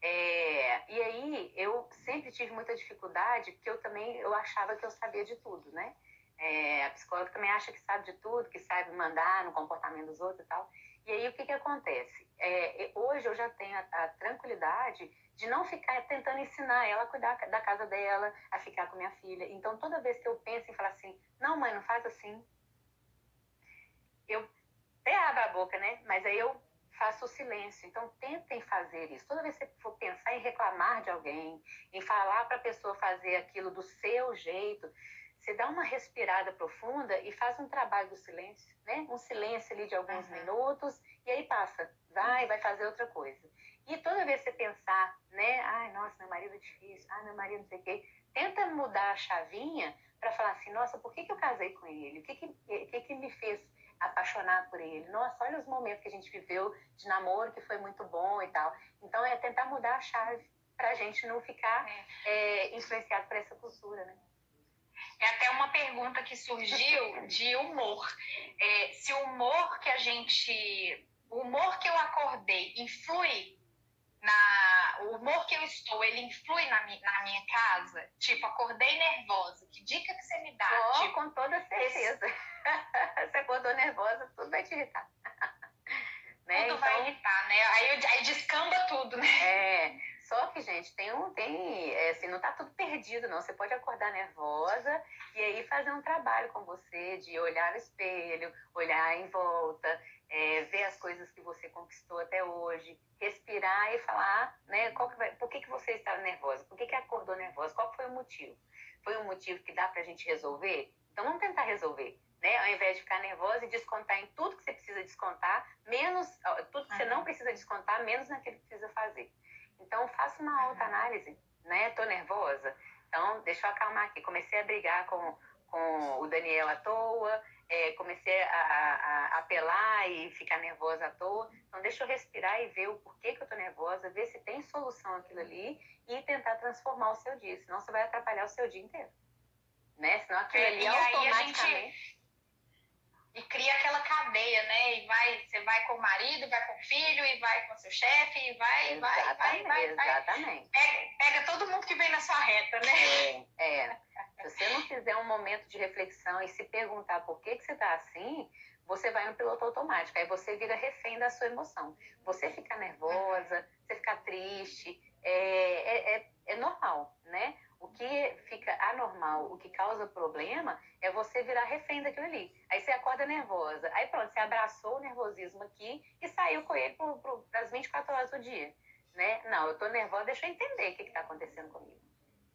A: É, e aí eu sempre tive muita dificuldade, porque eu também eu achava que eu sabia de tudo, né? É, a psicóloga também acha que sabe de tudo, que sabe mandar no comportamento dos outros e tal. E aí o que, que acontece? É, hoje eu já tenho a, a tranquilidade de não ficar tentando ensinar ela a cuidar da casa dela, a ficar com minha filha. Então, toda vez que eu penso em falar assim, não, mãe, não faz assim, eu até abro a boca, né? Mas aí eu faço o silêncio. Então, tentem fazer isso. Toda vez que você for pensar em reclamar de alguém, em falar para a pessoa fazer aquilo do seu jeito, você dá uma respirada profunda e faz um trabalho do silêncio, né? Um silêncio ali de alguns uhum. minutos e aí passa, vai, vai fazer outra coisa. E toda vez que você pensar, né? Ai, nossa, meu marido é difícil, ai, meu marido não sei o quê, tenta mudar a chavinha para falar assim, nossa, por que, que eu casei com ele? O que que, que que me fez apaixonar por ele? Nossa, olha os momentos que a gente viveu de namoro que foi muito bom e tal. Então é tentar mudar a chave para a gente não ficar é. É, influenciado por essa cultura, né?
B: É até uma pergunta que surgiu de humor. É, se o humor que a gente. O humor que eu acordei influi na. O humor que eu estou, ele influi na, na minha casa? Tipo, acordei nervosa. Que dica que você me dá?
A: Oh,
B: tipo,
A: com toda certeza. Esse... você acordou nervosa, tudo vai te irritar.
B: né? Tudo então, vai irritar, né? Aí, aí descamba tudo, né?
A: É. Só que, gente, tem um, tem, é, assim, não tá tudo perdido, não. Você pode acordar nervosa e aí fazer um trabalho com você de olhar no espelho, olhar em volta, é, ver as coisas que você conquistou até hoje, respirar e falar, né, qual que vai, por que, que você está nervosa? Por que, que acordou nervosa? Qual foi o motivo? Foi um motivo que dá pra gente resolver? Então vamos tentar resolver. Né? Ao invés de ficar nervosa e descontar em tudo que você precisa descontar, menos tudo que você não precisa descontar, menos naquilo que precisa fazer. Então, faça uma autoanálise, né? Tô nervosa? Então, deixa eu acalmar aqui. Comecei a brigar com, com o Daniel à toa, é, comecei a, a, a, apelar e ficar nervosa à toa. Então, deixa eu respirar e ver o porquê que eu tô nervosa, ver se tem solução aquilo ali e tentar transformar o seu dia. Senão, você vai atrapalhar o seu dia inteiro. Né? Senão, aquilo ali
B: e automaticamente... Aí a gente e cria aquela cadeia, né? E vai, você vai com o marido, vai com o filho, e vai com o seu chefe, e vai, vai, vai, vai,
A: Exatamente.
B: Pega, pega, todo mundo que vem na sua reta, né?
A: É, é. Se você não fizer um momento de reflexão e se perguntar por que, que você tá assim, você vai no piloto automático. Aí você vira refém da sua emoção. Você fica nervosa, você fica triste, é, é, é, é normal, né? O que fica anormal, o que causa problema, é você virar refém daquilo ali. Aí você acorda nervosa. Aí pronto, você abraçou o nervosismo aqui e saiu com ele para as 24 horas do dia. Né? Não, eu tô nervosa, deixa eu entender o que está acontecendo comigo.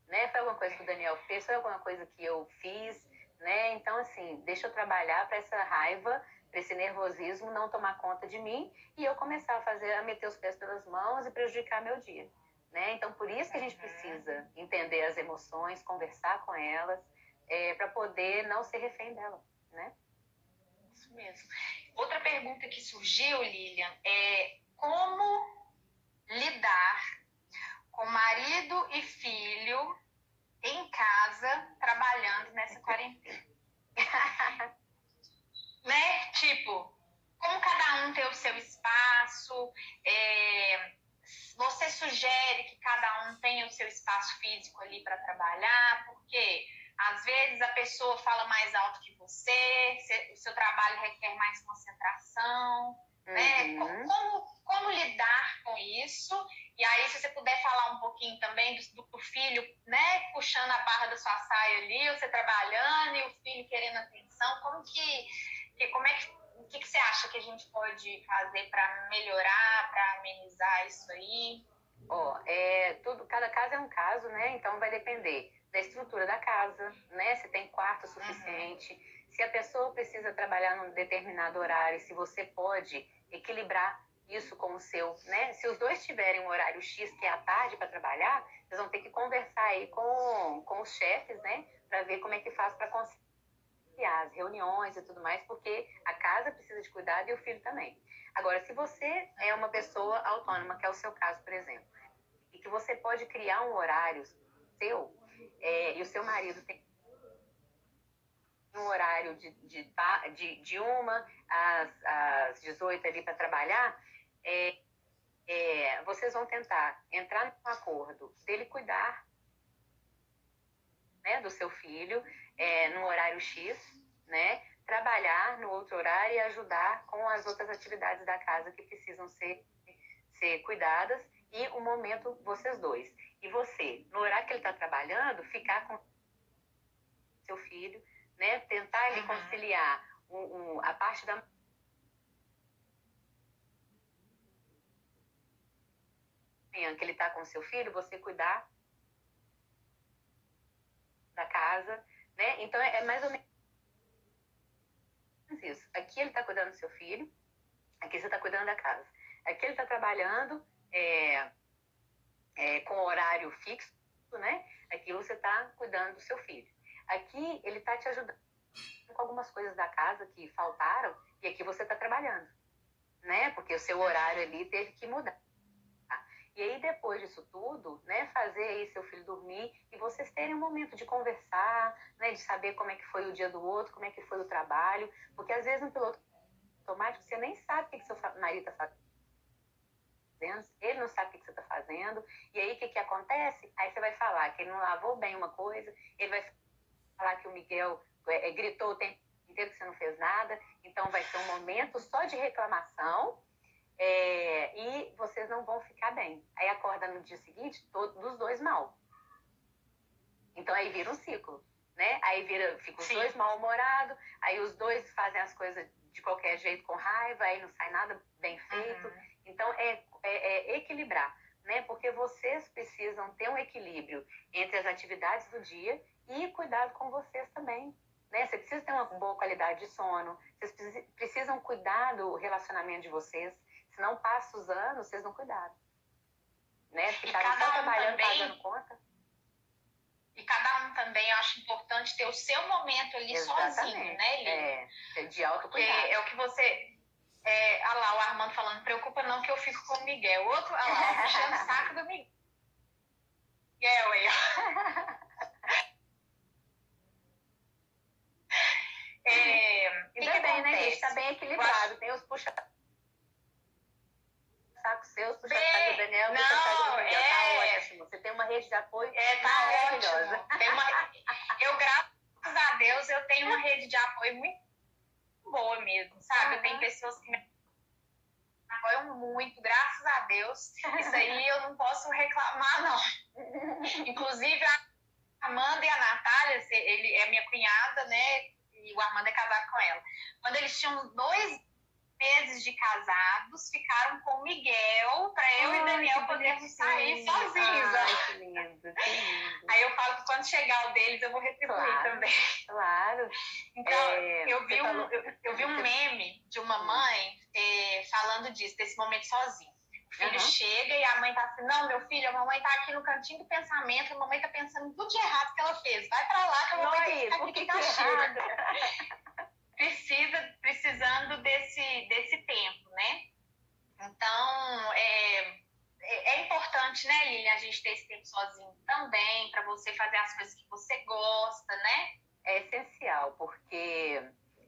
A: Né? Foi alguma coisa que o Daniel fez, foi alguma coisa que eu fiz, né? Então, assim, deixa eu trabalhar para essa raiva para esse nervosismo não tomar conta de mim e eu começar a fazer, a meter os pés pelas mãos e prejudicar meu dia. Né? Então, por isso que a gente uhum. precisa entender as emoções, conversar com elas, é, para poder não ser refém dela, né?
B: Isso mesmo. Outra pergunta que surgiu, Lilian, é como lidar com marido e filho em casa trabalhando nessa quarentena? né? Tipo, como cada um tem o seu espaço, é, você sugere que cada um tenha o seu espaço físico ali para trabalhar, porque às vezes a pessoa fala mais alto que você, o seu trabalho requer mais concentração, né? uhum. né? Como, como lidar com isso? E aí, se você puder falar um pouquinho também do, do, filho, né, puxando a barra da sua saia ali, você trabalhando e o filho querendo atenção, como que, que como é que que, que você acha que a gente pode fazer para melhorar, para amenizar isso aí?
A: Ó, oh, é, tudo, cada caso é um caso, né? Então vai depender da estrutura da casa, né? Se tem quarto suficiente, uhum. se a pessoa precisa trabalhar num determinado horário, se você pode equilibrar isso com o seu, né? Se os dois tiverem um horário X que é a tarde para trabalhar, vocês vão ter que conversar aí com, com os chefes, né? Para ver como é que faz para conciliar as reuniões e tudo mais, porque a casa precisa de cuidado e o filho também. Agora, se você é uma pessoa autônoma, que é o seu caso, por exemplo, e que você pode criar um horário seu, é, e o seu marido tem um horário de, de, de, de uma às, às 18 ali para trabalhar, é, é, vocês vão tentar entrar no acordo dele cuidar né, do seu filho é, no horário X, né, trabalhar no outro horário e ajudar com as outras atividades da casa que precisam ser, ser cuidadas e o momento vocês dois. E você, no horário que ele está trabalhando, ficar com seu filho, né? Tentar ele uhum. conciliar um, um, a parte da manhã que ele está com seu filho, você cuidar da casa, né? Então é, mais ou menos isso. Aqui ele está cuidando do seu filho, aqui você está cuidando da casa. Aqui ele está trabalhando, é, é, com horário fixo, né? Aqui você está cuidando do seu filho. Aqui ele está te ajudando com algumas coisas da casa que faltaram e aqui você está trabalhando, né? Porque o seu horário ali teve que mudar. E aí, depois disso tudo, né, fazer aí seu filho dormir e vocês terem um momento de conversar, né, de saber como é que foi o dia do outro, como é que foi o trabalho, porque às vezes no piloto automático você nem sabe o que, que seu marido está fazendo ele não sabe o que você está fazendo, e aí o que, que acontece? Aí você vai falar que ele não lavou bem uma coisa, ele vai falar que o Miguel é, é, gritou o tempo inteiro que você não fez nada, então vai ser um momento só de reclamação, é, e vocês não vão ficar bem. Aí acorda no dia seguinte, todos dos dois mal. Então aí vira um ciclo, né? Aí vira, fica os Sim. dois mal-humorados, aí os dois fazem as coisas de qualquer jeito com raiva, aí não sai nada bem feito. Uhum. Então é é, é equilibrar, né? Porque vocês precisam ter um equilíbrio entre as atividades do dia e cuidado com vocês também. Né? Você precisa ter uma boa qualidade de sono, vocês precisam cuidar do relacionamento de vocês, senão passa os anos, vocês não cuidaram. Né? Ficaram só trabalhando, também, pagando conta.
B: E cada um também, eu acho importante ter o seu momento ali Exatamente. sozinho, né,
A: Lili? É, de autocuidado. Porque
B: é o que você é, ah lá, o Armando falando, preocupa não que eu fico com o Miguel. Outro, ah lá, puxando o saco do Miguel. Miguel aí,
A: É, Ainda que bem, né, gente? Tá bem equilibrado. Tem os puxa saco seus, puxa Miguel. Tá é... Tá ótimo. Você tem uma rede de apoio é, tá maravilhosa.
B: Uma... Eu, graças a Deus, eu tenho uma rede de apoio muito boa mesmo, sabe? Uhum. Tem pessoas que me apoiam muito, graças a Deus. Isso aí eu não posso reclamar, não. Inclusive, a Amanda e a Natália, ele é minha cunhada, né? E o Armando é casado com ela. Quando eles tinham dois meses de casados, ficaram com o Miguel para eu Ai, e Daniel podermos sair sozinhos. Ai, que lindo, que lindo. Aí eu falo que quando chegar o deles, eu vou retribuir claro, também.
A: Claro.
B: Então, é, eu, vi um, eu, eu, vi um meme de uma mãe é, falando disso, desse momento sozinho. O filho uhum. chega e a mãe tá assim, não, meu filho, a mamãe tá aqui no cantinho do pensamento, a mamãe tá pensando em tudo de errado que ela fez. Vai pra lá que a mamãe tem que ficar aqui que, que ela chega. Precisa, precisando desse, desse tempo, né? Então, é, é, é importante, né, Lilian, a gente ter esse tempo sozinho também, para você fazer as coisas que você gosta, né?
A: É essencial, porque,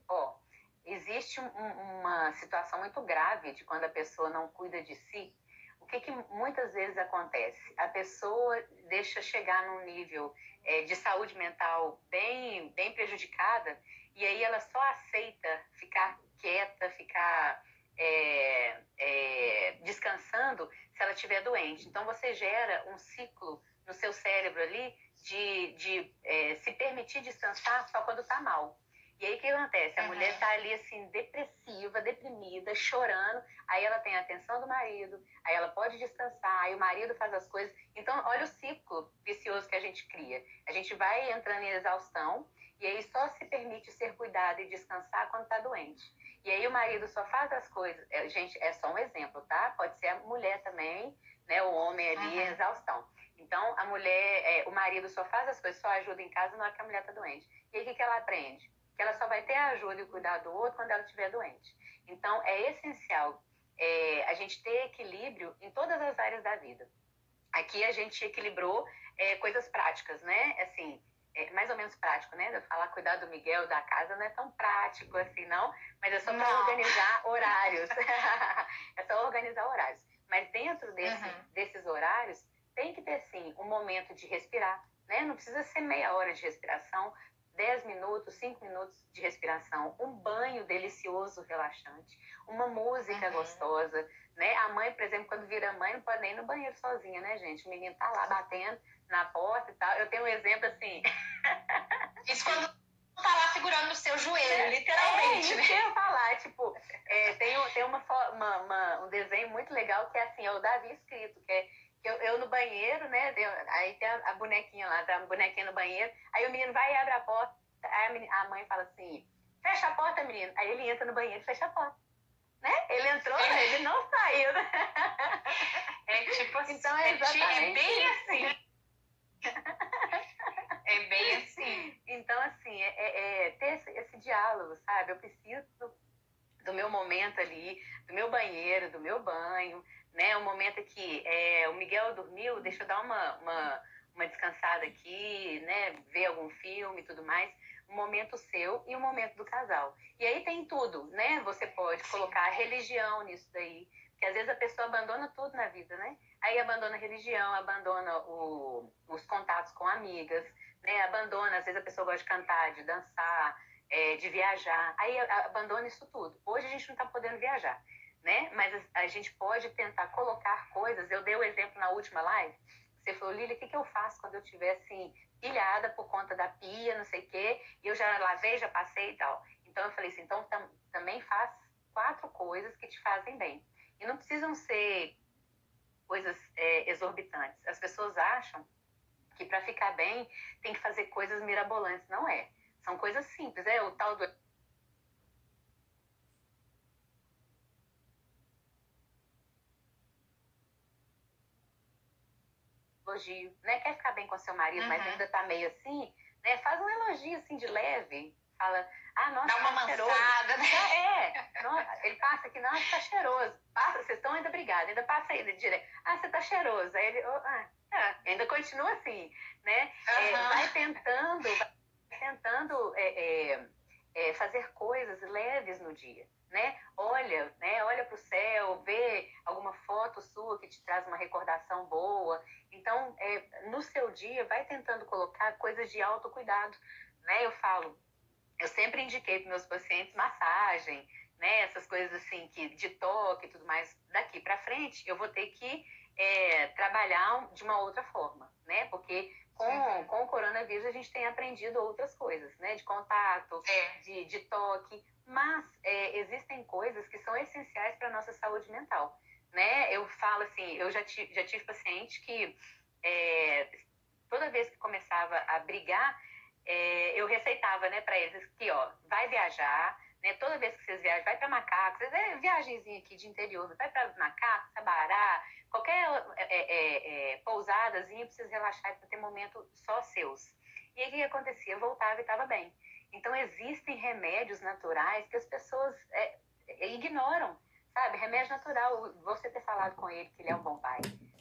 A: ó, existe um, uma situação muito grave de quando a pessoa não cuida de si. O que, que muitas vezes acontece? A pessoa deixa chegar num nível é, de saúde mental bem, bem prejudicada e aí ela só aceita ficar quieta, ficar é, é, descansando se ela estiver doente. Então você gera um ciclo no seu cérebro ali de, de é, se permitir descansar só quando está mal. E aí o que acontece? A uhum. mulher está ali assim, depressiva, deprimida, chorando, aí ela tem a atenção do marido, aí ela pode descansar, aí o marido faz as coisas. Então, olha o ciclo vicioso que a gente cria. A gente vai entrando em exaustão e aí só se permite ser cuidado e descansar quando está doente. E aí o marido só faz as coisas. É, gente, é só um exemplo, tá? Pode ser a mulher também, né? O homem ali uhum. exaustão. Então, a mulher, é, o marido só faz as coisas, só ajuda em casa na hora que a mulher está doente. E aí o que, que ela aprende? Que ela só vai ter a ajuda e o cuidado do outro quando ela estiver doente. Então, é essencial é, a gente ter equilíbrio em todas as áreas da vida. Aqui a gente equilibrou é, coisas práticas, né? Assim, é mais ou menos prático, né? Eu falar cuidar do Miguel da casa não é tão prático assim, não, mas é só para organizar horários. é só organizar horários. Mas dentro desse, uhum. desses horários, tem que ter sim um momento de respirar, né? Não precisa ser meia hora de respiração, 10 minutos, 5 minutos de respiração, um banho delicioso, relaxante, uma música uhum. gostosa, né? A mãe, por exemplo, quando vira mãe, não pode nem ir no banheiro sozinha, né, gente? O menino tá lá batendo, na porta e tal. Eu tenho um exemplo assim.
B: Isso quando tá lá segurando o seu joelho, é, literalmente. É,
A: né? eu falar. Tipo, é, tem, tem uma, uma, uma, um desenho muito legal que é assim, é o Davi escrito, que é eu, eu no banheiro, né? aí tem a, a, bonequinha lá, tá a bonequinha no banheiro. Aí o menino vai e abre a porta. Aí a, menina, a mãe fala assim: fecha a porta, menino. Aí ele entra no banheiro e fecha a porta. Né? Ele entrou, é. ele não saiu. Né?
B: É tipo assim. Então é, exatamente é bem assim. É bem assim.
A: Então, assim, é, é, é ter esse, esse, diálogo, sabe? Eu preciso do meu momento ali, do meu banheiro, do meu banho, né? O momento que é, o Miguel dormiu, deixa eu dar uma, uma, uma descansada aqui, né? Ver algum filme e tudo mais. Um momento seu e um momento do casal. E aí tem tudo, né? Você pode colocar a religião nisso daí. Porque às vezes a pessoa abandona tudo na vida, né? Aí abandona a religião, abandona o, os contatos com amigas, né? Abandona, às vezes a pessoa gosta de cantar, de dançar, é, de viajar. Aí abandona isso tudo. Hoje a gente não está podendo viajar, né? Mas a, a, gente pode tentar colocar coisas. Eu dei o exemplo na última live. Você falou, Lili, o que, que eu faço quando eu estiver assim, pilhada por conta da pia, não sei o quê, e eu já lavei, já passei e tal. Então eu falei assim, então tam, também faz quatro coisas que te fazem bem. E não precisam ser coisas é, exorbitantes. As pessoas acham que para ficar bem tem que fazer coisas mirabolantes. Não é. São coisas simples. É o tal do elogio, né? Quer ficar bem com seu marido, uhum. mas ainda tá meio assim, né? Faz um elogio assim de leve, fala, ah, nossa,
B: Dá uma
A: tá cheiroso.
B: né?
A: É, nossa, ele passa aqui, nossa, tá cheiroso. Passa, vocês estão ainda brigados, ainda passa aí direto. Ah, você tá cheiroso. Aí ele, oh, ah, tá. ainda continua assim, né? Uhum. É, vai tentando, vai tentando é, é, é, fazer coisas leves no dia, né? Olha, né? Olha para o céu, vê alguma foto sua que te traz uma recordação boa. Então, é, no seu dia, vai tentando colocar coisas de autocuidado, né? Eu falo, eu sempre indiquei para meus pacientes massagem, né? Essas coisas assim que de toque e tudo mais. Daqui para frente, eu vou ter que é, trabalhar de uma outra forma, né? Porque com, com o coronavírus a gente tem aprendido outras coisas, né? De contato, é. de, de toque, mas é, existem coisas que são essenciais para a nossa saúde mental, né? Eu falo assim, eu já, tive, já tive paciente que é, toda vez que começava a brigar, é, eu receitava, né, para eles que, ó, vai viajar, né, toda vez que vocês viajam, vai para Macacos, é viagemzinha aqui de interior, vai para Macacos, Sabará, qualquer é, é, é, pousadazinha para vocês relaxarem, para ter momento só seus. E aí o que acontecia? Voltava e estava bem. Então existem remédios naturais que as pessoas é, ignoram, sabe? Remédio natural, você ter falado com ele que ele é um bom pai,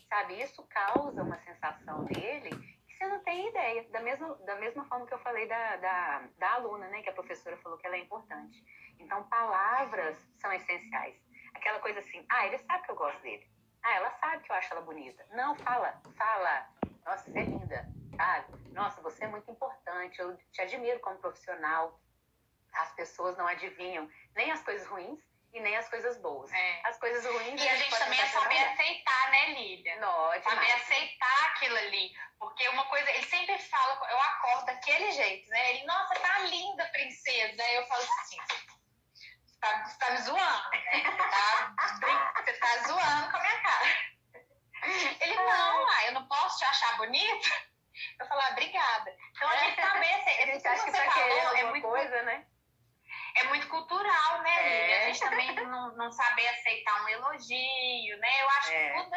A: sabe? Isso causa uma sensação nele você não tem ideia. Da mesma, da mesma forma que eu falei da, da, da aluna, né? Que a professora falou que ela é importante. Então, palavras são essenciais. Aquela coisa assim, ah, ele sabe que eu gosto dele. Ah, ela sabe que eu acho ela bonita. Não, fala, fala. Nossa, você é linda, sabe? Nossa, você é muito importante. Eu te admiro como profissional. As pessoas não adivinham nem as coisas ruins e nem as coisas boas. É. As coisas ruins.
B: E a gente, também é saber aceitar, né, Lília?
A: Não,
B: é saber aceitar aquilo ali. Porque uma coisa, ele sempre fala, eu acordo daquele jeito, né? Ele, nossa, tá linda, princesa. Aí eu falo assim. Você tá, você tá me zoando, né? Tá, você tá zoando com a minha cara. Ele, não, ah, eu não posso te achar bonita. Eu falo, ah, obrigada. Então a gente também, assim,
A: a gente acha que tá querendo é muito coisa, né?
B: É muito cultural, né, Lívia? É. A gente também não, não saber aceitar um elogio, né? Eu acho é. que tudo.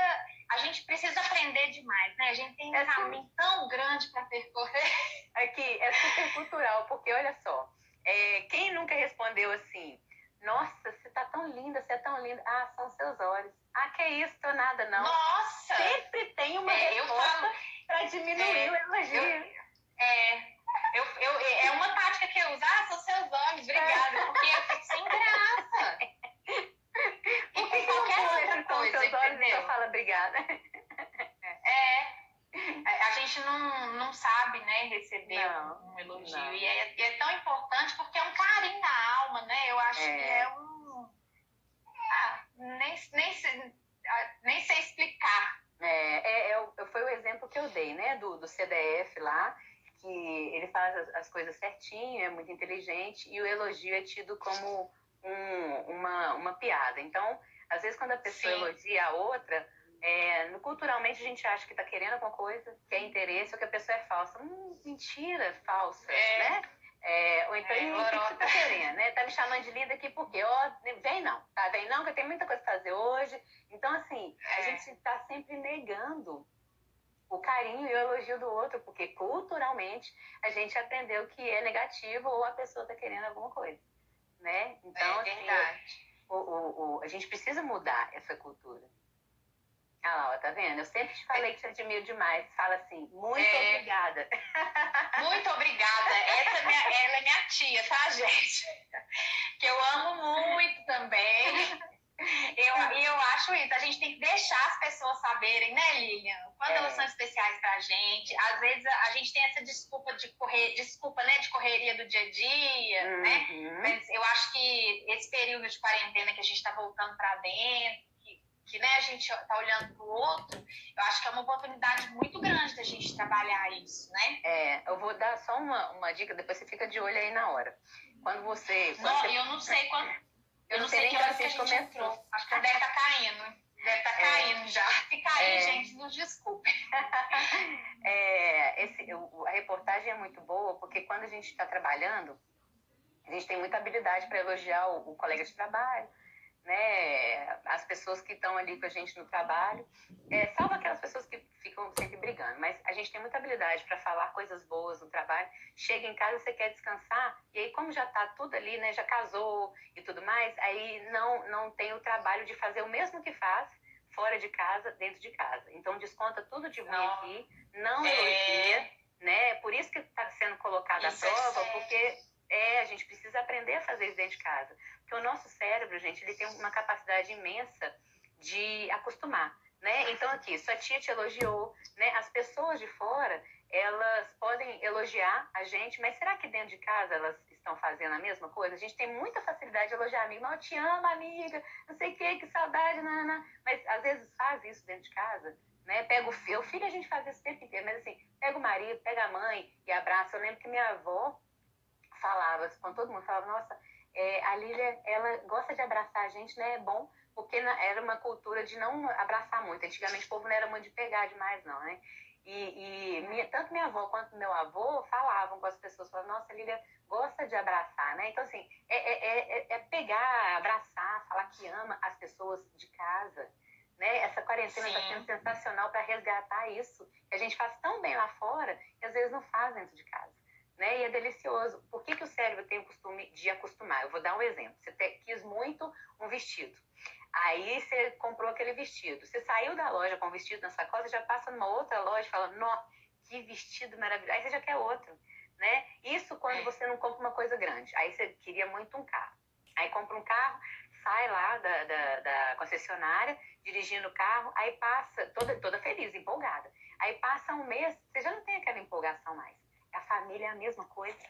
B: A gente precisa aprender demais, né? A gente tem um é caminho tão grande para percorrer.
A: Aqui, é super cultural, porque olha só, é, quem nunca respondeu assim? Nossa, você tá tão linda, você é tão linda. Ah, são seus olhos. Ah, que isso, nada, não.
B: Nossa!
A: Sempre tem uma é, resposta falo... para diminuir é, o elogio.
B: Eu, é, eu, eu, é uma tática que eu uso. Ah, são seus olhos, obrigada. Porque eu fico sem graça.
A: E com qualquer outra coisa, seus olhos entendeu? Só fala obrigada.
B: É. A gente não, não sabe, né, receber não, um elogio. E é, é, tão importante porque é um carinho na alma, né? Eu acho é. que é um. Ah, nem, nem, sei, ah, nem sei explicar.
A: É, é, é, foi o exemplo que eu dei, né, do, do CDF lá que ele faz as, as, coisas certinho, é muito inteligente, e o elogio é tido como um, uma, uma piada. Então, às vezes, quando a pessoa Sim. elogia a outra, é, culturalmente a gente acha que está querendo alguma coisa, que é interesse, ou que a pessoa é falsa. Hum, mentira, falsa, é. né? É, ou então, é, o que você tá querendo, né? Tá me chamando de linda aqui porque, ó, vem não, tá? Vem não, que eu tenho muita coisa pra fazer hoje. Então, assim, a é. gente tá sempre negando o carinho e o elogio do outro, porque culturalmente a gente aprendeu que é negativo ou a pessoa está querendo alguma coisa, né?
B: Então, é
A: assim, o, o, o, a gente precisa mudar essa cultura. Ah lá, ó, tá vendo? Eu sempre te falei que te admiro demais. Fala assim, muito é... obrigada.
B: Muito obrigada. Essa é minha, ela é minha tia, tá, gente? Que eu amo muito também. Eu, eu acho isso, a gente tem que deixar as pessoas saberem, né, Lilian? Quando é. elas são especiais pra gente. Às vezes a, a, gente tem essa desculpa de correr, desculpa, né, de correria do dia a dia, né? uhum. né? Mas eu acho que esse período de quarentena que a gente tá voltando para dentro, que, que né, a gente tá olhando pro outro, eu acho que é uma oportunidade muito grande da gente trabalhar isso, né?
A: É, eu vou dar só uma, uma dica, depois você fica de olho aí na hora. Quando você. Quando
B: não,
A: você...
B: eu não sei quando eu não sei que horas que a gente entrou. Acho que deve estar tá caindo. Deve estar tá é. caindo já. Se cair, é. gente, nos desculpe.
A: é, esse, a reportagem é muito boa porque quando a gente está trabalhando, a gente tem muita habilidade para elogiar o, o colega de trabalho, né, as pessoas que estão ali com a gente no trabalho, é, salvo aquelas pessoas que ficam sempre brigando, mas a gente tem muita habilidade para falar coisas boas no trabalho. Chega em casa, você quer descansar, e aí, como já está tudo ali, né, já casou e tudo mais, aí não, não tem o trabalho de fazer o mesmo que faz fora de casa, dentro de casa. Então, desconta tudo de ruim não. aqui, não é... elogia, né? Por isso que está sendo colocada a prova, é porque é, a gente precisa aprender a fazer isso dentro de casa. Porque o nosso cérebro, gente, ele tem uma capacidade imensa de acostumar, né? Então, aqui, sua tia te elogiou, né? As pessoas de fora, elas podem elogiar a gente, mas será que dentro de casa elas estão fazendo a mesma coisa? A gente tem muita facilidade de elogiar amigo, não, te amo, amiga, não sei o que, que saudade, não. Mas às vezes faz isso dentro de casa, né? Pega o filho, o filho a gente faz isso o tempo inteiro, mas assim, pega o marido, pega a mãe e abraça. Eu lembro que minha avó falava, quando todo mundo falava, nossa, é, a Lília, ela gosta de abraçar a gente, né? É bom, porque era uma cultura de não abraçar muito. Antigamente o povo não era muito de pegar demais, não, né? E, e minha, tanto minha avó quanto meu avô falavam com as pessoas, falavam, nossa, Lília gosta de abraçar, né? Então, assim, é, é, é, é pegar, abraçar, falar que ama as pessoas de casa, né? Essa quarentena está sendo sensacional para resgatar isso, que a gente faz tão bem lá fora, que às vezes não faz dentro de casa. Né? E é delicioso. Por que, que o cérebro tem o costume de acostumar? Eu vou dar um exemplo. Você te, quis muito um vestido. Aí você comprou aquele vestido. Você saiu da loja com o vestido na sacola, já passa numa outra loja e fala, nó, que vestido maravilhoso. Aí você já quer outro, né? Isso quando é. você não compra uma coisa grande. Aí você queria muito um carro. Aí compra um carro, sai lá da, da, da concessionária, dirigindo o carro, aí passa, toda, toda feliz, empolgada. Aí passa um mês, você já não tem aquela empolgação mais. A família é a mesma coisa.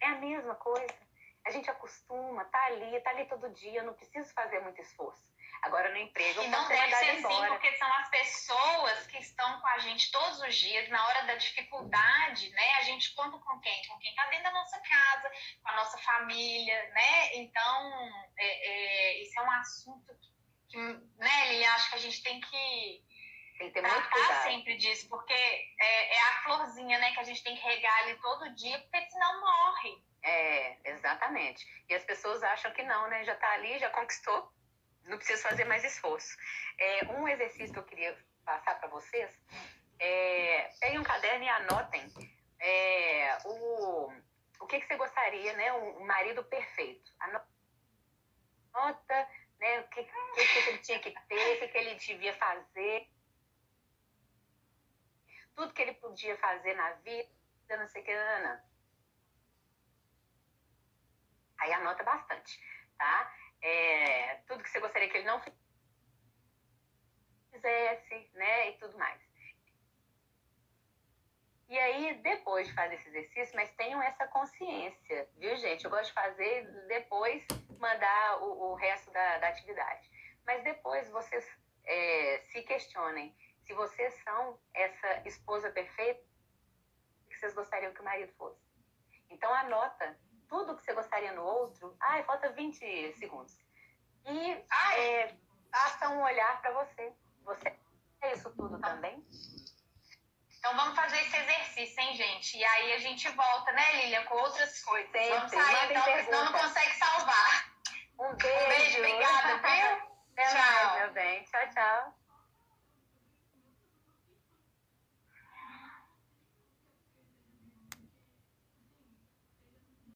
A: É a mesma coisa. A gente acostuma, tá ali, tá ali todo dia, não preciso fazer muito esforço. Agora no emprego,
B: e não deve ser assim, porque são as pessoas que estão com a gente todos os dias, na hora da dificuldade, né? A gente conta com quem? Com quem está dentro da nossa casa, com a nossa família, né? Então, é, é, isso é um assunto que, que né, Lili, acho que a gente tem que
A: tem que ter muito cuidado.
B: sempre disso, porque é, é, a florzinha, né, que a gente tem que regar ali todo dia, porque senão morre.
A: É, exatamente. E as pessoas acham que não, né? Já tá ali, já conquistou, não precisa fazer mais esforço. É, um exercício que eu queria passar para vocês é, peguem um caderno e anotem é, o, o que, que você gostaria, né? Um marido perfeito. Anota né, o que, que, que ele tinha que ter, o que, que ele devia fazer tudo que ele podia fazer na vida, não sei o que, Ana. Aí anota bastante, tá? É, tudo que você gostaria que ele não fizesse, né? E tudo mais. E aí, depois de fazer esse exercício, mas tenham essa consciência, viu, gente? Eu gosto de fazer depois mandar o, o resto da, da, atividade. Mas depois vocês é, se questionem se vocês são essa esposa perfeita que vocês gostariam que o marido fosse. Então anota tudo que você gostaria no outro, ai, falta 20 segundos. E é, um olhar para você. Você é isso tudo também?
B: Então vamos fazer esse exercício, hein, gente? E aí a gente volta, né, Lilian, com outras coisas. Sempre. Vamos sair, então, senão não consegue salvar.
A: Um beijo. Um beijo obrigada, viu? Tchau. Mais, meu bem. Tchau, tchau.